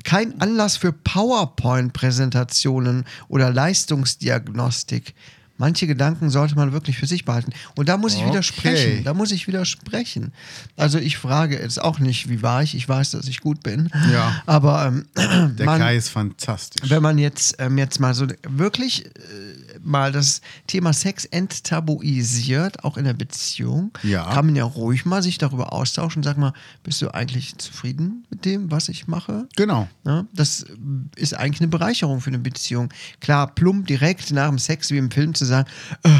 Kein Anlass für PowerPoint-Präsentationen oder Leistungsdiagnostik. Manche Gedanken sollte man wirklich für sich behalten. Und da muss ich Okay. widersprechen. Da muss ich widersprechen. Also ich frage jetzt auch nicht, wie war ich? Ich weiß, dass ich gut bin. Ja. Aber ähm, [CLEARS THROAT] Der man, Kai ist fantastisch. wenn man jetzt, ähm, jetzt mal so wirklich äh, mal das Thema Sex enttabuisiert, auch in der Beziehung. Ja. Kann man ja ruhig mal sich darüber austauschen. Sag mal, bist du eigentlich zufrieden mit dem, was ich mache? Genau. Ja, das ist eigentlich eine Bereicherung für eine Beziehung. Klar, plump direkt nach dem Sex wie im Film zu sagen, äh,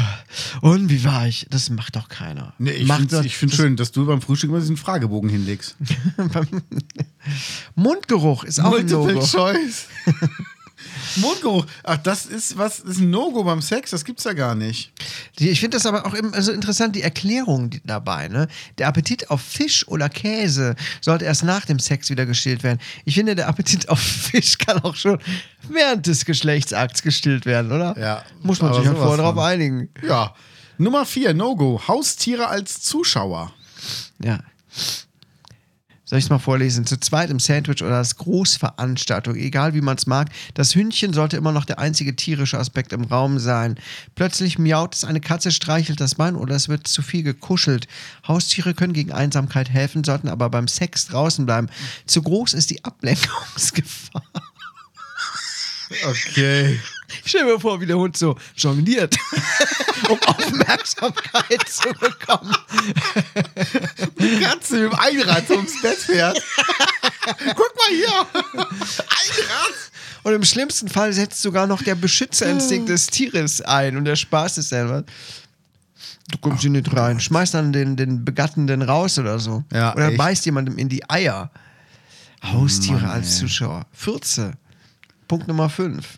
und wie war ich? Das macht doch keiner. Nee, ich finde find schön, dass du beim Frühstück immer diesen Fragebogen hinlegst. [LAUGHS] Mundgeruch ist auch ein Multiple Logo. Choice. [LAUGHS] Mundgeruch. Ach, das ist was, das ist ein No-Go beim Sex, das gibt's ja gar nicht. Die- Ich finde das aber auch so interessant, die Erklärung dabei. Ne? Der Appetit auf Fisch oder Käse sollte erst nach dem Sex wieder gestillt werden. Ich finde, der Appetit auf Fisch kann auch schon während des Geschlechtsakts gestillt werden, oder? Ja, Muss man sich sowas vorher darauf einigen. Ja. Nummer vier, No-Go. Haustiere als Zuschauer. Ja. Soll ich es mal vorlesen? Zu zweit im Sandwich oder als Großveranstaltung, egal wie man es mag. Das Hündchen sollte immer noch der einzige tierische Aspekt im Raum sein. Plötzlich miaut es, eine Katze streichelt das Bein oder es wird zu viel gekuschelt. Haustiere können gegen Einsamkeit helfen, sollten aber beim Sex draußen bleiben. Zu groß ist die Ablenkungsgefahr. Okay. Ich stell mir vor, wie der Hund so jongliert, [LAUGHS] um Aufmerksamkeit zu bekommen. Die Katze mit dem Einrad so ums Bett fährt. Guck mal hier. Einrad. Und im schlimmsten Fall setzt sogar noch der Beschützerinstinkt des Tieres ein und der Spaß ist selber. Du kommst hier nicht rein. Schmeißt dann den, den Begattenden raus oder so. Ja, oder echt. beißt jemandem in die Eier. Haustiere Mann, als. Zuschauer. 14. Punkt Nummer 5.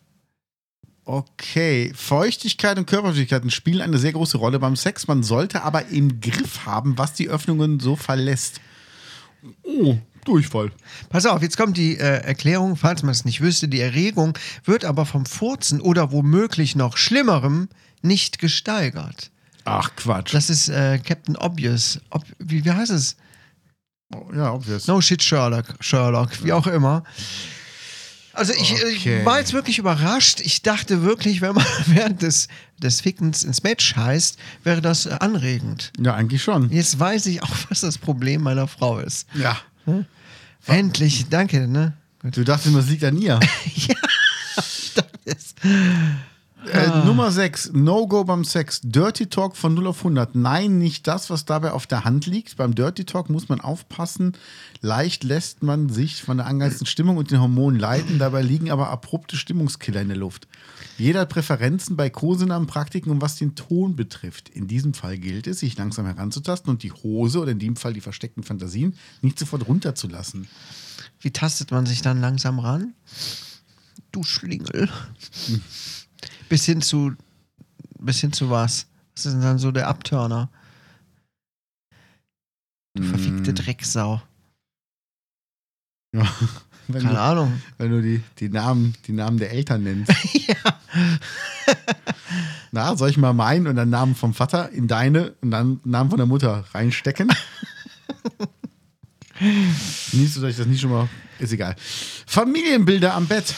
Okay, Feuchtigkeit und Körperflüssigkeiten spielen eine sehr große Rolle beim Sex. Man sollte aber im Griff haben, was die Öffnungen so verlässt. Oh, Durchfall. Pass auf, jetzt kommt die äh, Erklärung, falls man es nicht wüsste. Die Erregung wird aber vom Furzen oder womöglich noch Schlimmerem nicht gesteigert. Ach, Quatsch. Das ist äh, Captain Obvious. Ob, wie, wie heißt es? ja, obvious. No shit, Sherlock. Sherlock, wie auch immer. Also ich, Okay. ich war jetzt wirklich überrascht. Ich dachte wirklich, wenn man [LAUGHS] während des, des Fickens ins Bett scheißt, wäre das äh, anregend. Ja, eigentlich schon. Jetzt weiß ich auch, was das Problem meiner Frau ist. Ja. Endlich, danke, ne? Du dachtest, das liegt an ihr. [LAUGHS] Das- Äh, Nummer 6, No-Go beim Sex. Dirty Talk von 0 auf 100. Nein, nicht das, was dabei auf der Hand liegt. Beim Dirty Talk muss man aufpassen. Leicht lässt man sich von der angeheizten Stimmung und den Hormonen leiten. Dabei liegen aber abrupte Stimmungskiller in der Luft. Jeder hat Präferenzen bei Kosenamen, Praktiken und was den Ton betrifft. In diesem Fall gilt es, sich langsam heranzutasten und die Hose oder in dem Fall die versteckten Fantasien nicht sofort runterzulassen. Wie tastet man sich dann langsam ran? Du Schlingel. Bis hin zu. Bis hin zu was? Was ist denn dann so der Abturner? Du verfickte Mm. Drecksau. Ja, [LAUGHS] wenn Keine du, Ahnung. wenn du die, die, Namen, die Namen der Eltern nennst. [LAUGHS] ja. [LAUGHS] Na, soll ich mal meinen und dann Namen vom Vater in deine und dann Namen von der Mutter reinstecken? Nimmst du euch das nicht schon mal? Ist egal. Familienbilder am Bett.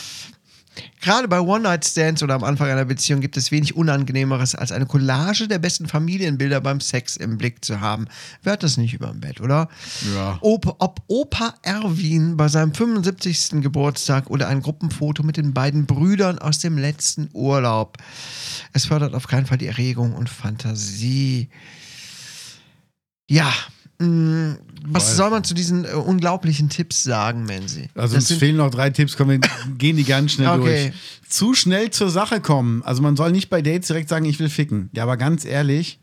Gerade bei One-Night-Stands oder am Anfang einer Beziehung gibt es wenig Unangenehmeres, als eine Collage der besten Familienbilder beim Sex im Blick zu haben. Wer hat das nicht über dem Bett, oder? Ja. Ob, ob Opa Erwin bei seinem 75. Geburtstag oder ein Gruppenfoto mit den beiden Brüdern aus dem letzten Urlaub. Es fördert auf keinen Fall die Erregung und Fantasie. Ja, was Weiß soll man zu diesen äh, unglaublichen Tipps sagen, Menzi? Also Das uns fehlen noch drei Tipps, kommen wir [LAUGHS] gehen die ganz schnell Okay. durch. Zu schnell zur Sache kommen. Also man soll nicht bei Dates direkt sagen, ich will ficken. Ja, aber ganz ehrlich,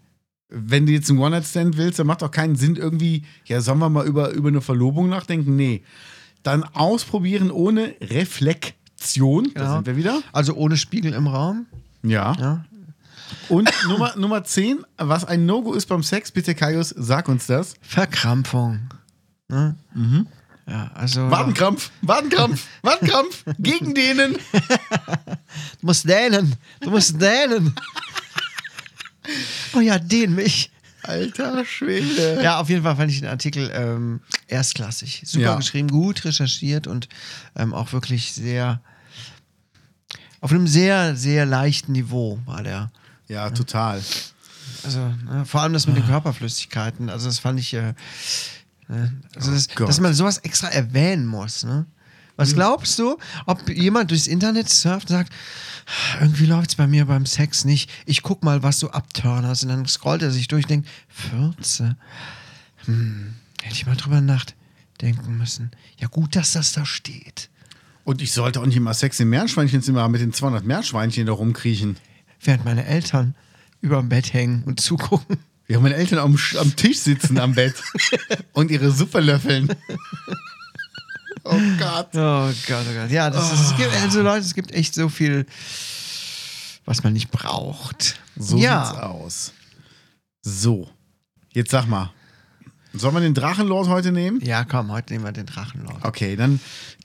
wenn du jetzt einen One-Night-Stand willst, dann macht doch keinen Sinn irgendwie, ja, sollen wir mal über, über eine Verlobung nachdenken? Nee. Dann ausprobieren ohne Reflexion. Da Genau. sind wir wieder. Also ohne Spiegel im Raum. Ja. Ja. Und Nummer, Nummer 10, was ein No-Go ist beim Sex, bitte Kaius, sag uns das. Verkrampfung. Ne? Ja, also. Wadenkrampf, Wadenkrampf, Wadenkrampf, gegen denen. Du musst dänen. Du musst dänen. oh ja, den mich. Alter Schwede. Ja, auf jeden Fall fand ich den Artikel ähm, erstklassig. Super Ja. geschrieben, gut recherchiert und ähm, auch wirklich sehr. Auf einem sehr, sehr leichten Niveau war der. Ja, total. Also, ne, vor allem das mit den Körperflüssigkeiten. Also, das fand ich. Äh, ne, also das, Oh Gott. dass man sowas extra erwähnen muss. Ne? Was glaubst du, ob jemand durchs Internet surft und sagt, irgendwie läuft es bei mir beim Sex nicht. Ich guck mal, was so Upturner sind. Dann scrollt er sich durch und denkt, 14. Hm, hätte ich mal drüber nachdenken müssen. Ja, gut, dass das da steht. Und ich sollte auch nicht immer sexy Meerschweinchenzimmer mit den 200 Meerschweinchen da rumkriechen. Während meine Eltern über dem Bett hängen und zugucken. Ja, meine Eltern am, am Tisch sitzen am Bett [LAUGHS] und ihre Suppe löffeln. [LAUGHS] Oh Gott. Oh Gott, oh Gott. Ja, das ist, es gibt, also Leute, es gibt echt so viel, was man nicht braucht. So ja. sieht's aus. So. Jetzt sag mal. Soll man den Drachenlord heute nehmen? Ja, komm, heute nehmen wir den Drachenlord. Okay, dann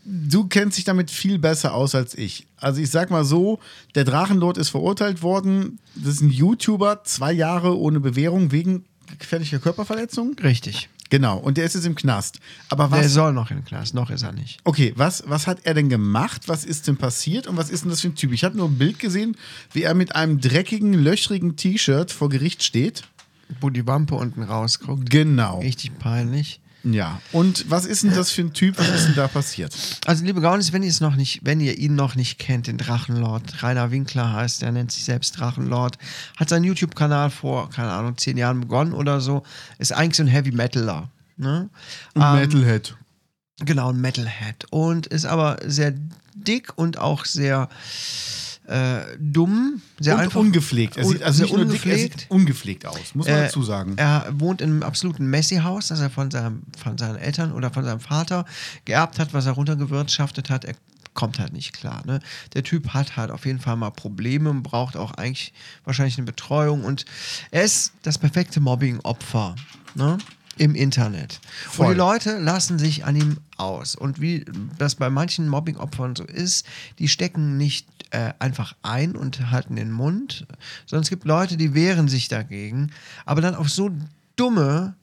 du kennst dich damit viel besser aus als ich. Also ich sag mal so, der Drachenlord ist verurteilt worden. Das ist ein YouTuber, zwei Jahre ohne Bewährung wegen gefährlicher Körperverletzung. Richtig. Genau, und der ist jetzt im Knast. Aber Der was. soll noch den Knast, noch ist er nicht. Okay, was, was hat er denn gemacht? Was ist denn passiert? Und was ist denn das für ein Typ? Ich habe nur ein Bild gesehen, wie er mit einem dreckigen, löchrigen T-Shirt vor Gericht steht. Wo die Wampe unten rausguckt. Genau. Richtig peinlich. Ja. Und was ist denn das für ein Typ? Was ist denn da passiert? Also, liebe Gaunis, wenn ihr es noch nicht, wenn ihr ihn noch nicht kennt, den Drachenlord, Rainer Winkler heißt, er nennt sich selbst Drachenlord, hat seinen YouTube-Kanal vor, keine Ahnung, zehn Jahren begonnen oder so, ist eigentlich so ein Heavy Metaler. Ne? Ähm, Metalhead. Genau, ein Metalhead. Und ist aber sehr dick und auch sehr äh, dumm, sehr Und einfach. ungepflegt. Er sieht also sehr nicht nur dick, er ungepflegt. sieht ungepflegt aus, muss man Äh, dazu sagen. Er wohnt in einem absoluten Messi-Haus, das er von, seinem, von seinen Eltern oder von seinem Vater geerbt hat, was er runtergewirtschaftet hat. Er kommt halt nicht klar. Ne? Der Typ hat halt auf jeden Fall mal Probleme und braucht auch eigentlich wahrscheinlich eine Betreuung. Und er ist das perfekte Mobbing-Opfer ne? Im Internet. Voll. Und die Leute lassen sich an ihm aus. Und wie das bei manchen Mobbing-Opfern so ist, die stecken nicht äh, einfach ein und halten den Mund, sondern es gibt Leute, die wehren sich dagegen, aber dann auf so dumme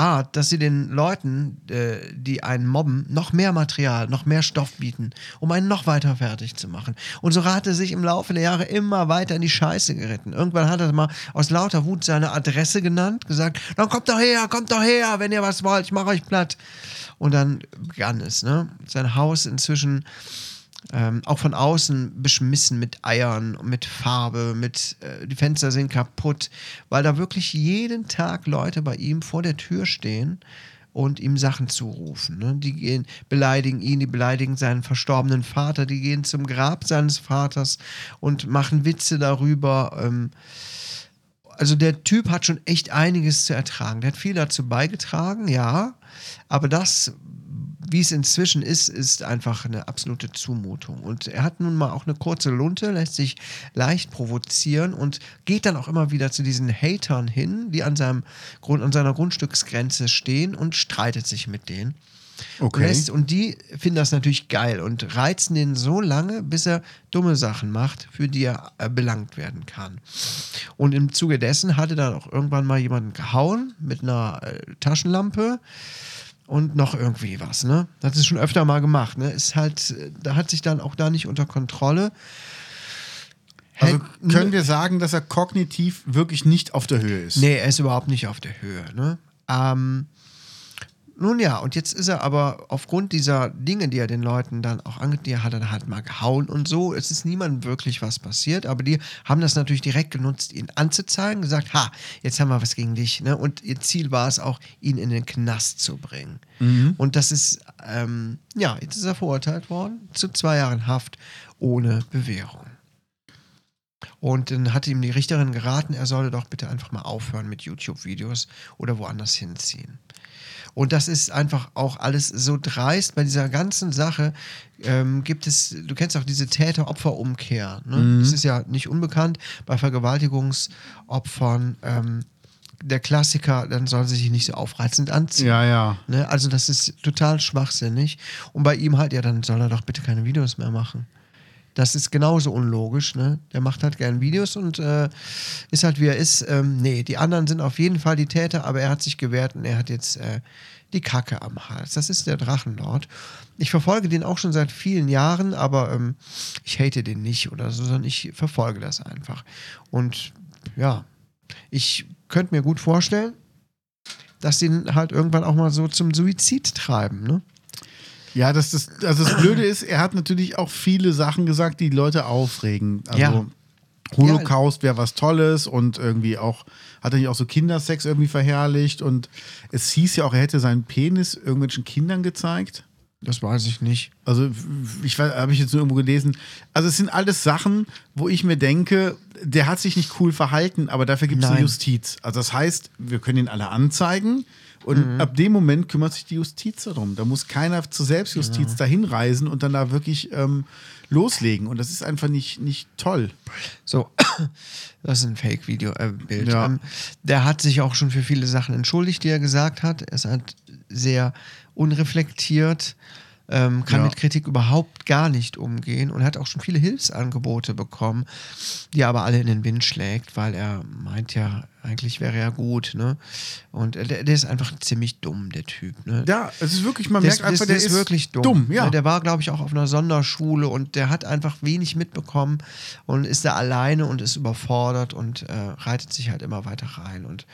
Art, dass sie den Leuten, äh, die einen mobben, noch mehr Material, noch mehr Stoff bieten, um einen noch weiter fertig zu machen. Und so hat er sich im Laufe der Jahre immer weiter in die Scheiße geritten. Irgendwann hat er mal aus lauter Wut seine Adresse genannt, gesagt, dann kommt doch her, kommt doch her, wenn ihr was wollt, ich mache euch platt. Und dann begann es, ne? Sein Haus inzwischen ähm, auch von außen beschmissen mit Eiern, mit Farbe, mit äh, die Fenster sind kaputt, weil da wirklich jeden Tag Leute bei ihm vor der Tür stehen und ihm Sachen zurufen. Ne? Die gehen, beleidigen ihn, die beleidigen seinen verstorbenen Vater, die gehen zum Grab seines Vaters und machen Witze darüber. Ähm, also der Typ hat schon echt einiges zu ertragen. Der hat viel dazu beigetragen, ja. Aber das, wie es inzwischen ist, ist einfach eine absolute Zumutung. Und er hat nun mal auch eine kurze Lunte, lässt sich leicht provozieren und geht dann auch immer wieder zu diesen Hatern hin, die an, seinem Grund, an seiner Grundstücksgrenze stehen und streitet sich mit denen. Okay. Lässt, und die finden das natürlich geil und reizen den so lange, bis er dumme Sachen macht, für die er äh, belangt werden kann. Und im Zuge dessen hatte dann auch irgendwann mal jemanden gehauen mit einer äh, Taschenlampe und noch irgendwie was, ne? Das ist schon öfter mal gemacht, ne? Ist halt, da hat sich dann auch da nicht unter Kontrolle. Also können wir sagen, dass er kognitiv wirklich nicht auf der Höhe ist. Nee, er ist überhaupt nicht auf der Höhe. Ne? Ähm, nun ja, und jetzt ist er aber aufgrund dieser Dinge, die er den Leuten dann auch angeht, die hat er halt mal gehauen und so. Es ist niemandem wirklich was passiert, aber die haben das natürlich direkt genutzt, ihn anzuzeigen, gesagt, ha, jetzt haben wir was gegen dich. Ne? Und ihr Ziel war es auch, ihn in den Knast zu bringen. Und das ist, ähm, ja, jetzt ist er verurteilt worden zu zwei Jahren Haft ohne Bewährung. Und dann hat ihm die Richterin geraten, er solle doch bitte einfach mal aufhören mit YouTube-Videos oder woanders hinziehen. Und das ist einfach auch alles so dreist. Bei dieser ganzen Sache ähm, gibt es, du kennst auch diese Täter-Opfer-Umkehr. Ne? Das ist ja nicht unbekannt. Bei Vergewaltigungsopfern ähm, der Klassiker, dann soll sie sich nicht so aufreizend anziehen. Ja, ja. Ne? Also das ist total schwachsinnig. Und bei ihm halt, ja, dann soll er doch bitte keine Videos mehr machen. Das ist genauso unlogisch, ne? Der macht halt gern Videos und äh, ist halt wie er ist. Ähm, nee, die anderen sind auf jeden Fall die Täter, aber er hat sich gewehrt und er hat jetzt äh, die Kacke am Hals. Das ist der Drachenlord. Ich verfolge den auch schon seit vielen Jahren, aber ähm, ich hate den nicht oder so, sondern ich verfolge das einfach. Und ja, ich könnte mir gut vorstellen, dass ihn halt irgendwann auch mal so zum Suizid treiben, ne? Ja, das, das, also das Blöde ist, er hat natürlich auch viele Sachen gesagt, die Leute aufregen. Also Ja. Holocaust wäre was Tolles und irgendwie auch, hat er nicht auch so Kindersex irgendwie verherrlicht und es hieß ja auch, er hätte seinen Penis irgendwelchen Kindern gezeigt. Das weiß ich nicht. Also, ich habe ich jetzt nur irgendwo gelesen. Also, es sind alles Sachen, wo ich mir denke, der hat sich nicht cool verhalten, aber dafür gibt es eine. Justiz. Also, das heißt, wir können ihn alle anzeigen und ab dem Moment kümmert sich die Justiz darum. Da muss keiner zur Selbstjustiz dahin reisen und dann da wirklich ähm, loslegen. Und das ist einfach nicht, nicht toll. So, [COUGHS] das ist ein Fake-Video-Bild. Ja. Ähm, der hat sich auch schon für viele Sachen entschuldigt, die er gesagt hat. Er ist halt sehr unreflektiert, ähm, kann Ja. mit Kritik überhaupt gar nicht umgehen und hat auch schon viele Hilfsangebote bekommen, die er aber alle in den Wind schlägt, weil er meint ja, eigentlich wäre er gut. Ne? Und äh, der, der ist einfach ziemlich dumm, der Typ. Ne? Ja, es ist wirklich, man Der merkt einfach, der, ist wirklich dumm. dumm ja. Ne, Der war, glaube ich, auch auf einer Sonderschule und der hat einfach wenig mitbekommen und ist da alleine und ist überfordert und äh, reitet sich halt immer weiter rein. Und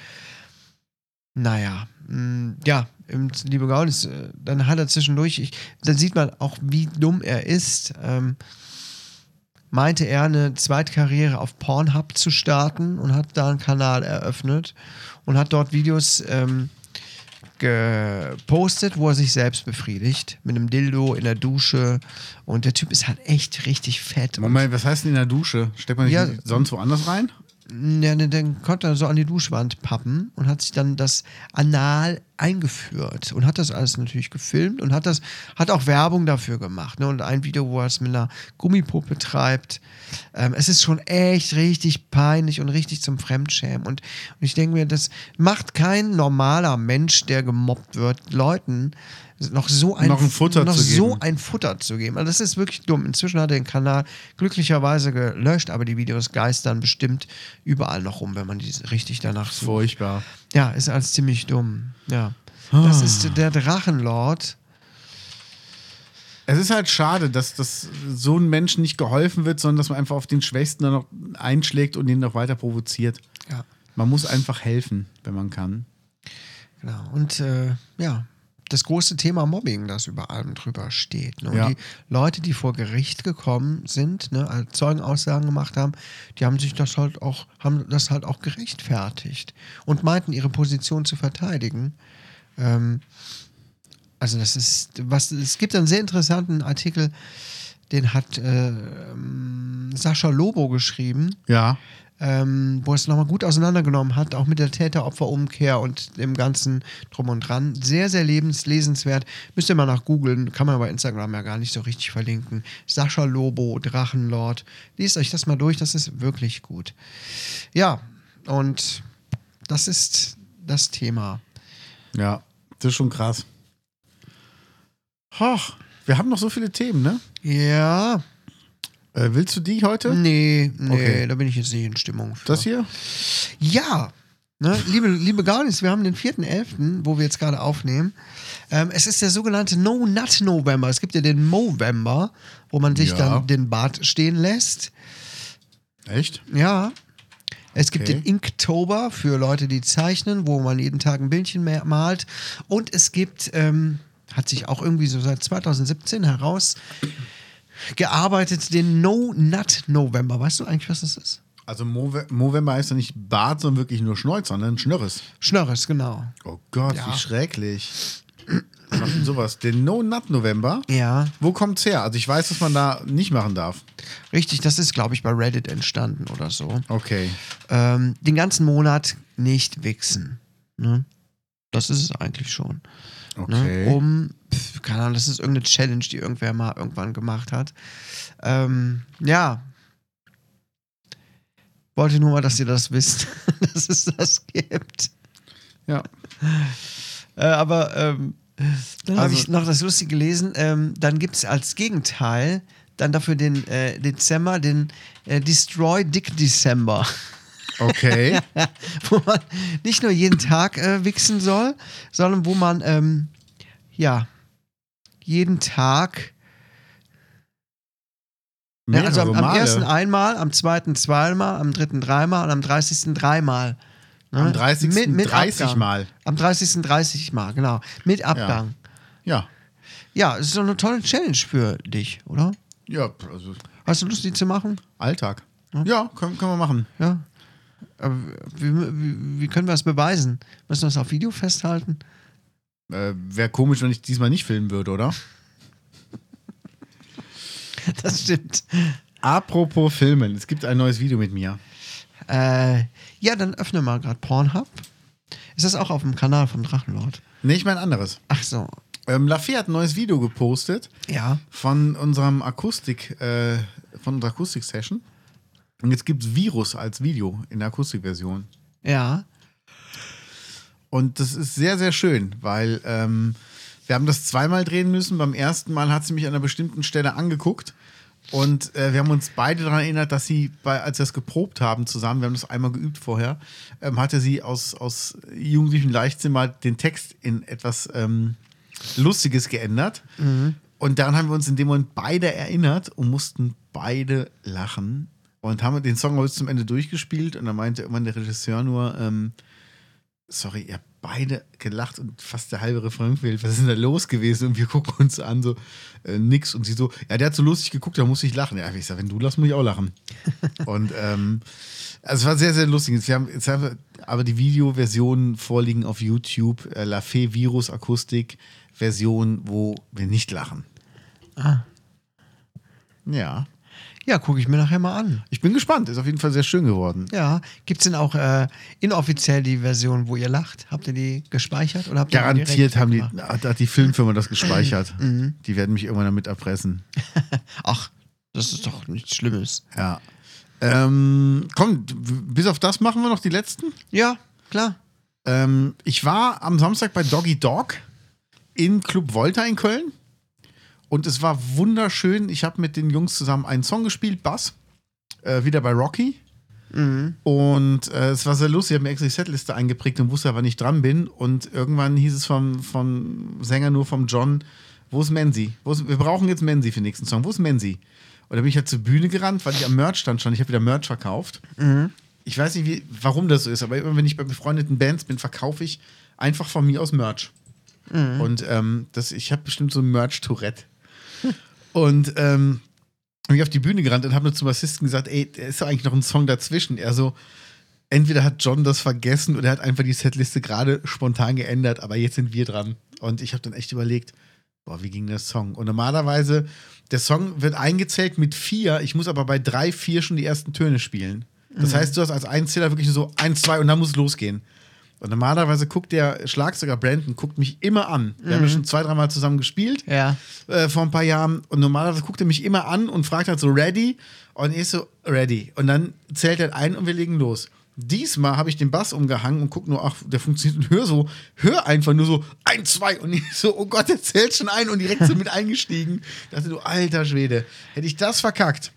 naja, mh, ja, im liebe Gaunis, äh, dann hat er zwischendurch, ich, dann sieht man auch, wie dumm er ist. Ähm, meinte er, eine Zweitkarriere auf Pornhub zu starten und hat da einen Kanal eröffnet und hat dort Videos ähm, gepostet, wo er sich selbst befriedigt. Mit einem Dildo in der Dusche. Und der Typ ist halt echt richtig fett. Moment, was heißt denn in der Dusche? Steckt man nicht Ja. sonst woanders rein? Ja, ne, dann konnte er so an die Duschwand pappen und hat sich dann das anal eingeführt und hat das alles natürlich gefilmt und hat das hat auch Werbung dafür gemacht. Ne? Und ein Video, wo er es mit einer Gummipuppe treibt. Ähm, es ist schon echt richtig peinlich und richtig zum Fremdschämen. Und, und ich denke mir, das macht kein normaler Mensch, der gemobbt wird, Leuten noch so ein, Noch ein Futter noch zu so geben. ein Futter zu geben. Also das ist wirklich dumm. Inzwischen hat er den Kanal glücklicherweise gelöscht, aber die Videos geistern bestimmt überall noch rum, wenn man die richtig danach sucht. Furchtbar. Ja, ist alles ziemlich dumm. Ja. Ah. Das ist der Drachenlord. Es ist halt schade, dass, dass so einem Menschen nicht geholfen wird, sondern dass man einfach auf den Schwächsten dann noch einschlägt und ihn noch weiter provoziert. Ja. Man muss einfach helfen, wenn man kann. Genau. Und äh, ja, das große Thema Mobbing, das über allem drüber steht. Ne? Und Ja. die Leute, die vor Gericht gekommen sind, ne, als Zeugenaussagen gemacht haben, die haben sich das halt auch, haben das halt auch gerechtfertigt und meinten, ihre Position zu verteidigen. Ähm, also das ist, was, es gibt einen sehr interessanten Artikel, den hat äh, Sascha Lobo geschrieben Ja. Ähm, wo es nochmal gut auseinandergenommen hat, auch mit der Täter-Opfer-Umkehr und dem ganzen Drum und Dran. Sehr, sehr lebens lesenswert. Müsst ihr mal nach googeln, kann man bei Instagram ja gar nicht so richtig verlinken. Sascha Lobo, Drachenlord. Lest euch das mal durch, das ist wirklich gut. Ja, und das ist das Thema. Ja. Das ist schon krass. Hoch, wir haben noch so viele Themen, ne? Ja, Äh, willst du die heute? nee, nee, Okay. da bin ich jetzt nicht in Stimmung für. Das hier? Ja, ne, liebe, liebe Gaunis, wir haben den 4.11., wo wir jetzt gerade aufnehmen. Ähm, es ist der sogenannte No-Nut-November. Es gibt ja den Movember, wo man sich Ja. dann den Bart stehen lässt. Echt? Ja. Es gibt Okay. den Inktober für Leute, die zeichnen, wo man jeden Tag ein Bildchen mehr malt. Und es gibt, ähm, hat sich auch irgendwie so seit 2017 heraus gearbeitet, den No-Nut-November. Weißt du eigentlich, was das ist? Also Movember heißt ja nicht Bart, sondern wirklich nur Schnäuzer, sondern Schnörres. Schnörres, genau. Oh Gott, Ja. wie schrecklich. Was macht denn sowas? Den No-Nut-November? Ja. Wo kommt's her? Also ich weiß, dass man da nicht machen darf. Richtig, das ist, glaube ich, bei Reddit entstanden oder so. Okay. Ähm, den ganzen Monat nicht wichsen. Ne? Das ist es eigentlich schon. Okay. Ne? Um, pf, keine Ahnung, das ist irgendeine Challenge, die irgendwer mal irgendwann gemacht hat. Ähm, ja. Wollte nur mal, dass ihr das wisst, [LAUGHS] dass es das gibt. Ja. Äh, aber ähm, dann habe Also- ich noch das Lustige gelesen. Ähm, dann gibt es als Gegenteil dann dafür den äh, Dezember, den äh, Destroy Dick December. [LAUGHS] Okay. [LAUGHS] wo man nicht nur jeden Tag äh, wichsen soll, sondern wo man ähm, ja jeden Tag, ja, also am, am ersten einmal, am zweiten zweimal, am dritten dreimal und am 30. dreimal. Ne? Am 30. Mit, mit 30 Abgang. Mal. Am 30. 30 Mal, genau. Mit Abgang. Ja. Ja, es ist doch eine tolle Challenge für dich, oder? Ja, also Hast du Lust, die zu machen? Alltag. Ja, können, können wir machen. Ja. Aber wie, wie, wie können wir das beweisen? Müssen wir das auf Video festhalten? Äh, Wäre komisch, wenn ich diesmal nicht filmen würde, oder? [LAUGHS] Das stimmt. Apropos Filmen, es gibt ein neues Video mit mir. Äh, ja, dann öffne mal gerade Pornhub. Ist das auch auf dem Kanal vom Drachenlord? Nee, ich meine anderes. Ach so. Ähm, Lafay hat ein neues Video gepostet Ja. von unserem Akustik, äh, von unserer Akustik-Session. Und jetzt gibt es Virus als Video in der Akustikversion. Ja. Und das ist sehr, sehr schön, weil ähm, wir haben das zweimal drehen müssen. Beim ersten Mal hat sie mich an einer bestimmten Stelle angeguckt. Und äh, wir haben uns beide daran erinnert, dass sie, bei, als wir es geprobt haben zusammen, wir haben das einmal geübt vorher, ähm, hatte sie aus, aus jugendlichem Leichtsinn mal den Text in etwas ähm, Lustiges geändert. Und daran haben wir uns in dem Moment beide erinnert und mussten beide lachen. Und haben den Song bis zum Ende durchgespielt. Und dann meinte irgendwann der Regisseur nur, ähm, sorry, ihr habt beide gelacht und fast der halbe Refrain fehlt. Was ist denn da los gewesen? Und wir gucken uns an, so äh, nix. Und sie so, ja, der hat so lustig geguckt, da muss ich lachen. Ja, ich sag, wenn du lachst, muss ich auch lachen. [LAUGHS] und ähm, also es war sehr, sehr lustig. Jetzt, wir haben, jetzt haben wir aber die Videoversion vorliegen auf YouTube, äh, La Fee Virus Akustik Version, wo wir nicht lachen. Ah. Ja. Ja, gucke ich mir nachher mal an. Ich bin gespannt. Ist auf jeden Fall sehr schön geworden. Ja. Gibt es denn auch äh, inoffiziell die Version, wo ihr lacht? Habt ihr die gespeichert? Oder habt ihr die Garantiert direkt haben die, hat, hat die Filmfirma das [CLEARS THROAT] gespeichert. Mhm. Die werden mich irgendwann damit erpressen. [LAUGHS] Ach, das ist doch nichts Schlimmes. Ja. Ähm, komm, bis auf das machen wir noch die letzten. Ja, klar. Ähm, ich war am Samstag bei Doggy Dog in Club Volta in Köln. Und es war wunderschön. Ich habe mit den Jungs zusammen einen Song gespielt, Bass. Äh, wieder bei Rocky. Und äh, es war sehr lustig. Ich habe mir extra die Setliste eingeprägt und wusste, wann ich dran bin. Und irgendwann hieß es vom, vom Sänger nur vom John, wo ist Menzi? Wo ist, wir brauchen jetzt Menzi für den nächsten Song. Wo ist Menzi? Und da bin ich halt zur Bühne gerannt, weil ich am Merch stand schon. Ich habe wieder Merch verkauft. Ich weiß nicht, wie, warum das so ist, aber immer wenn ich bei befreundeten Bands bin, verkaufe ich einfach von mir aus Merch. Und ähm, das, ich habe bestimmt so ein Merch-Tourette. Und ähm, bin ich auf die Bühne gerannt und habe nur zum Bassisten gesagt, ey, da ist doch eigentlich noch ein Song dazwischen. Er so, entweder hat John das vergessen oder er hat einfach die Setliste gerade spontan geändert, aber jetzt sind wir dran. Und ich habe dann echt überlegt, boah, wie ging der Song? Und normalerweise, der Song wird eingezählt mit vier, ich muss aber bei drei, vier schon die ersten Töne spielen. Das heißt, du hast als Einzähler wirklich nur so eins, zwei und dann muss es losgehen. Und normalerweise guckt der Schlagzeuger Brandon guckt mich immer an. Wir haben ja schon zwei, dreimal zusammen gespielt Ja. äh, vor ein paar Jahren. Und normalerweise guckt er mich immer an und fragt halt so, ready? Und ich so, ready. Und dann zählt er ein und wir legen los. Diesmal habe ich den Bass umgehangen und guck nur, ach, der funktioniert und [LAUGHS] hör so, hör einfach nur so, ein, zwei. Und ich so, oh Gott, der zählt schon ein und direkt so mit eingestiegen. Ich dachte du, alter Schwede, hätte ich das verkackt.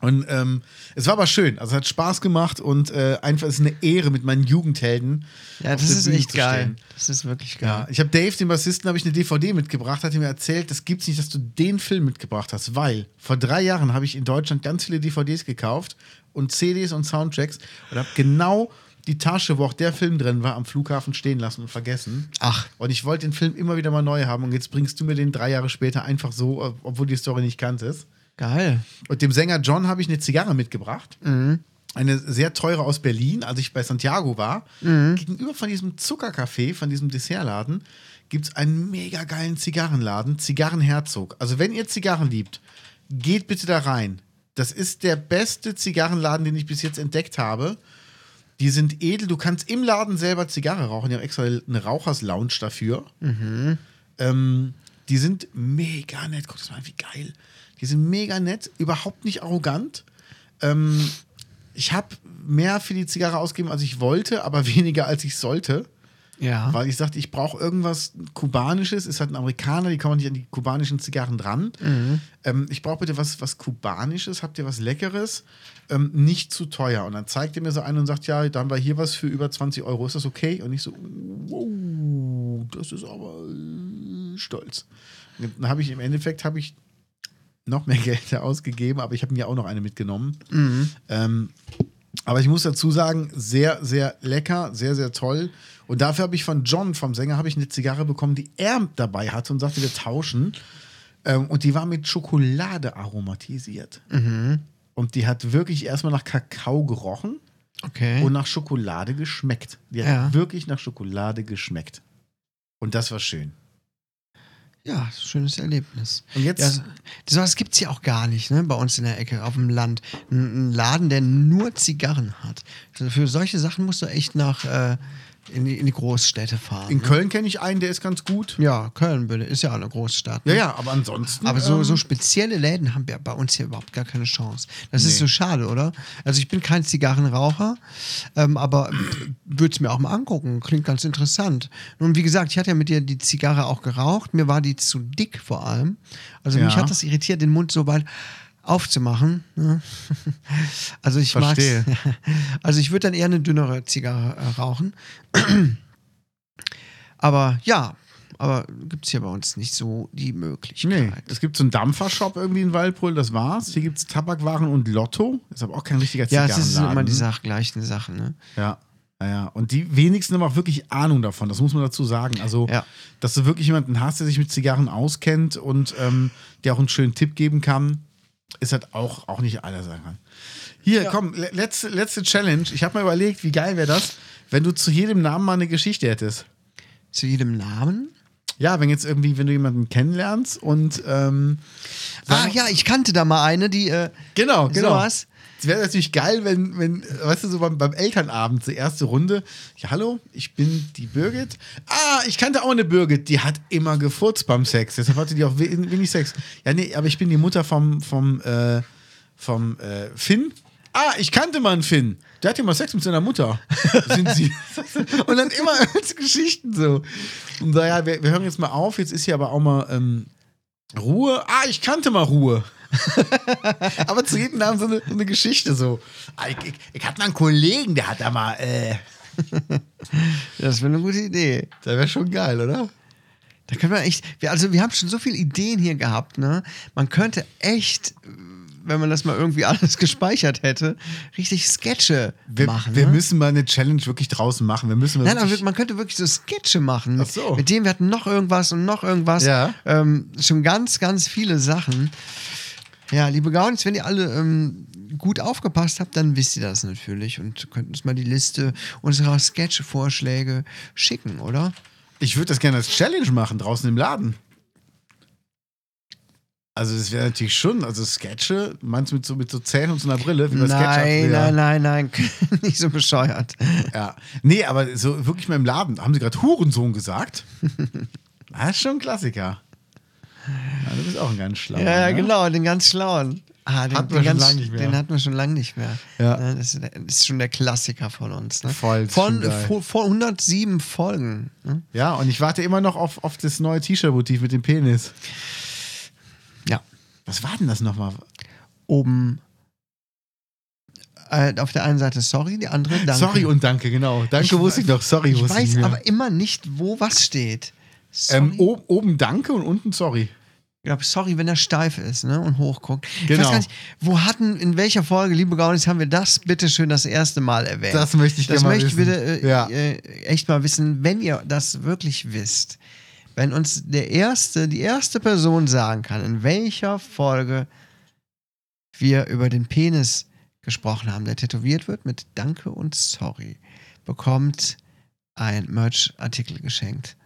Und ähm, es war aber schön. Also es hat Spaß gemacht und äh, einfach ist eine Ehre, mit meinen Jugendhelden. Ja, auf das ist Bühne echt geil. stehen. Das ist wirklich geil. Ja, ich habe Dave, den Bassisten, habe ich eine DVD mitgebracht, hat er mir erzählt, das gibt's nicht, dass du den Film mitgebracht hast, weil vor drei Jahren habe ich in Deutschland ganz viele DVDs gekauft und CDs und Soundtracks und habe genau die Tasche, wo auch der Film drin war, am Flughafen stehen lassen und vergessen. Ach. Und ich wollte den Film immer wieder mal neu haben und jetzt bringst du mir den drei Jahre später einfach so, obwohl die Story nicht kanntest. Geil. Und dem Sänger John habe ich eine Zigarre mitgebracht. Eine sehr teure aus Berlin, als ich bei Santiago war. Gegenüber von diesem Zuckercafé, von diesem Dessertladen, gibt es einen mega geilen Zigarrenladen, Zigarrenherzog. Also wenn ihr Zigarren liebt, geht bitte da rein. Das ist der beste Zigarrenladen, den ich bis jetzt entdeckt habe. Die sind edel. Du kannst im Laden selber Zigarre rauchen. Die haben extra eine Raucherslounge dafür. Ähm, die sind mega nett. Guck das mal an, wie geil. Die sind mega nett, überhaupt nicht arrogant. Ähm, ich habe mehr für die Zigarre ausgegeben, als ich wollte, aber [LAUGHS] weniger, als ich sollte. Ja. Weil ich sagte, ich brauche irgendwas Kubanisches. Ist halt ein Amerikaner, die kommen nicht an die kubanischen Zigarren dran. Ähm, ich brauche bitte was, was Kubanisches. Habt ihr was Leckeres? Ähm, nicht zu teuer. Und dann zeigt er mir so einen und sagt, ja, dann war hier was für über 20 Euro. Ist das okay? Und ich so, wow, das ist aber äh, stolz. Und dann habe ich im Endeffekt habe ich noch mehr [LAUGHS] Geld ausgegeben, aber ich habe mir auch noch eine mitgenommen. Ähm, Aber ich muss dazu sagen, sehr, sehr lecker, sehr, sehr toll. Und dafür habe ich von John, vom Sänger, habe ich eine Zigarre bekommen, die er dabei hatte und sagte, wir tauschen. Ähm, und die war mit Schokolade aromatisiert. Und die hat wirklich erstmal nach Kakao gerochen Okay. und nach Schokolade geschmeckt. Die hat Ja. wirklich nach Schokolade geschmeckt. Und das war schön. Ja, schönes Erlebnis. Und jetzt- Ja, so- sowas gibt es ja auch gar nicht, ne? Bei uns in der Ecke, auf dem Land. Ein, ein Laden, der nur Zigarren hat. Für solche Sachen musst du echt nach äh, in, die, in die Großstädte fahren. In ne? Köln kenne ich einen, der ist ganz gut. Ja, Köln würde, ist ja auch eine Großstadt. Ja, ne? ja, aber ansonsten. Aber so, ähm, so spezielle Läden haben wir bei uns hier überhaupt gar keine Chance. Das ist Nee. so schade, oder? Also ich bin kein Zigarrenraucher, ähm, aber würde es mir auch mal angucken. Klingt ganz interessant. Nun, wie gesagt, ich hatte ja mit dir die Zigarre auch geraucht. Mir war die zu dick vor allem. Also mich Ja. hat das irritiert, den Mund so weit aufzumachen. ne? [LAUGHS] Also ich Verstehe. [LAUGHS] Also ich würde dann eher eine dünnere Zigarre äh, rauchen. [CLEARS THROAT] Aber ja, aber gibt es hier bei uns nicht so die Möglichkeit. Nee, es gibt so einen Dampfershop irgendwie in Waldbrüll, das war's. Hier gibt es Tabakwaren und Lotto. Ist aber auch kein richtiger Ja, Zigarrenladen. es ist immer die Sach gleichen Sachen, ne? Ja. Ja, ja. Und die wenigsten haben auch wirklich Ahnung davon, das muss man dazu sagen. Also, Ja. dass du wirklich jemanden hast, der sich mit Zigarren auskennt und ähm, der auch einen schönen Tipp geben kann, ist halt auch, auch nicht aller sagen kann. Hier, komm, le- letzte, letzte Challenge. Ich habe mal überlegt, wie geil wäre das, wenn du zu jedem Namen mal eine Geschichte hättest. Zu jedem Namen? Ja, wenn jetzt irgendwie, wenn du jemanden kennenlernst und ähm, Ah ja, ich kannte da mal eine, die äh, Genau, genau. sowas. Wäre natürlich geil, wenn, wenn, weißt du, so beim, beim Elternabend, die erste Runde. Ja, hallo, ich bin die Birgit. Ah, ich kannte auch eine Birgit, die hat immer gefurzt beim Sex. Deshalb hatte die auch we- wenig Sex. Ja, nee, aber ich bin die Mutter vom, vom, äh, vom äh, Finn. Ah, ich kannte mal einen Finn. Der hat ja mal Sex mit seiner Mutter. [LAUGHS] Sind sie. Und dann immer als Geschichten so. Und naja, wir, wir hören jetzt mal auf. Jetzt ist hier aber auch mal ähm, Ruhe. Ah, ich kannte mal Ruhe. [LAUGHS] Aber zu jedem Namen so eine, so eine Geschichte so. Ah, Ich, ich, ich hatte mal einen Kollegen, der hat da mal, äh, [LAUGHS] Das wäre eine gute Idee. das wäre schon geil, oder? Da können wir echt, wir, also wir haben schon so viele Ideen hier gehabt, ne? Man könnte echt, wenn man das mal irgendwie alles [LAUGHS] gespeichert hätte, richtig Sketche Wir, machen. wir ne? müssen mal eine Challenge wirklich draußen machen. Wir müssen Nein, aber man könnte wirklich so Sketche machen. Mit, Ach so. mit dem wir hatten noch irgendwas und noch irgendwas. Ja. Ähm, schon ganz, ganz viele Sachen. Ja, liebe Gaunis, wenn ihr alle ähm, gut aufgepasst habt, dann wisst ihr das natürlich und könnt uns mal die Liste unserer Sketch-Vorschläge schicken, oder? ich würde das gerne als Challenge machen, draußen im Laden. Also das wäre natürlich schon, also Sketche, meinst du mit so, mit so Zähnen und so einer Brille? Wie bei Nein, nein, nein, nein, [LAUGHS] nicht so bescheuert. Ja. Nee, aber so wirklich mal im Laden. Haben sie gerade Hurensohn gesagt? [LAUGHS] Das ist schon ein Klassiker. Ja, du bist auch ein ganz schlauer. Ja, ne? genau, den ganz schlauen. Ah, den, Hatten den, wir schon ganz, lang nicht mehr. den hatten wir schon lange nicht mehr. Ja. Das ist, schon der Klassiker von uns. Ne? Voll, von, von, von 107 Folgen. Ne? Ja, und ich warte immer noch auf, auf das neue T-Shirt-Motiv mit dem Penis. Ja. Was war denn das nochmal? Oben äh, auf der einen Seite sorry, die andere danke. Sorry und danke, genau. Danke Ich wusste ich noch, sorry Ich wusste ich weiß nicht mehr. aber immer nicht, wo was steht. Ähm, o- oben danke und unten sorry. Ich glaube, sorry, wenn er steif ist ne, und hochguckt. Ich Genau. weiß gar nicht, wo hatten, in welcher Folge, liebe Gaunis, haben wir das bitte schön das erste Mal erwähnt? Das möchte ich Das gerne mal möchte ich wissen. bitte äh, Ja. äh, echt mal wissen, wenn ihr das wirklich wisst. Wenn uns der erste, die erste Person sagen kann, in welcher Folge wir über den Penis gesprochen haben, der tätowiert wird mit Danke und Sorry, bekommt ein Merch-Artikel geschenkt.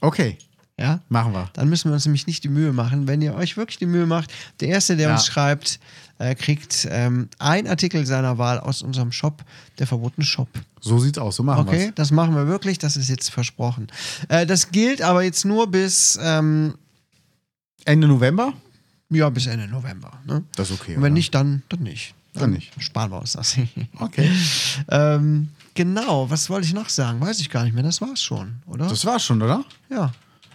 Okay, Ja? machen wir. Dann müssen wir uns nämlich nicht die Mühe machen. Wenn ihr euch wirklich die Mühe macht, der Erste, der Ja. uns schreibt, äh, kriegt ähm, ein Artikel seiner Wahl aus unserem Shop, der verbotene Shop. So sieht's aus, so machen Okay, wir's. das machen wir wirklich, das ist jetzt versprochen. Äh, das gilt aber jetzt nur bis, ähm, Ende November? ja, bis Ende November. Ne? Das ist okay. Und wenn oder? nicht, dann, dann nicht. Dann nicht. Sparen wir uns das. [LAUGHS] Okay. ähm, genau, was wollte ich noch sagen? Weiß ich gar nicht mehr. Das war's schon, oder? Das war's schon, oder? ja.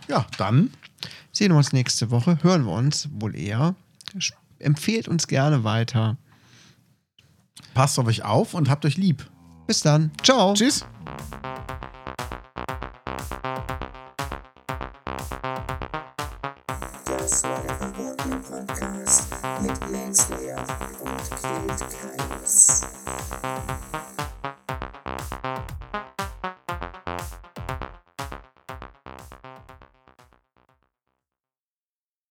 Ja, dann. Sehen wir uns nächste Woche, hören wir uns wohl eher. Empfehlt uns gerne weiter. Passt auf euch auf und habt euch lieb. Bis dann. Ciao. Tschüss. Das war der verbotene Podcast mit Lance Lear und Kate Keines. Tschüss.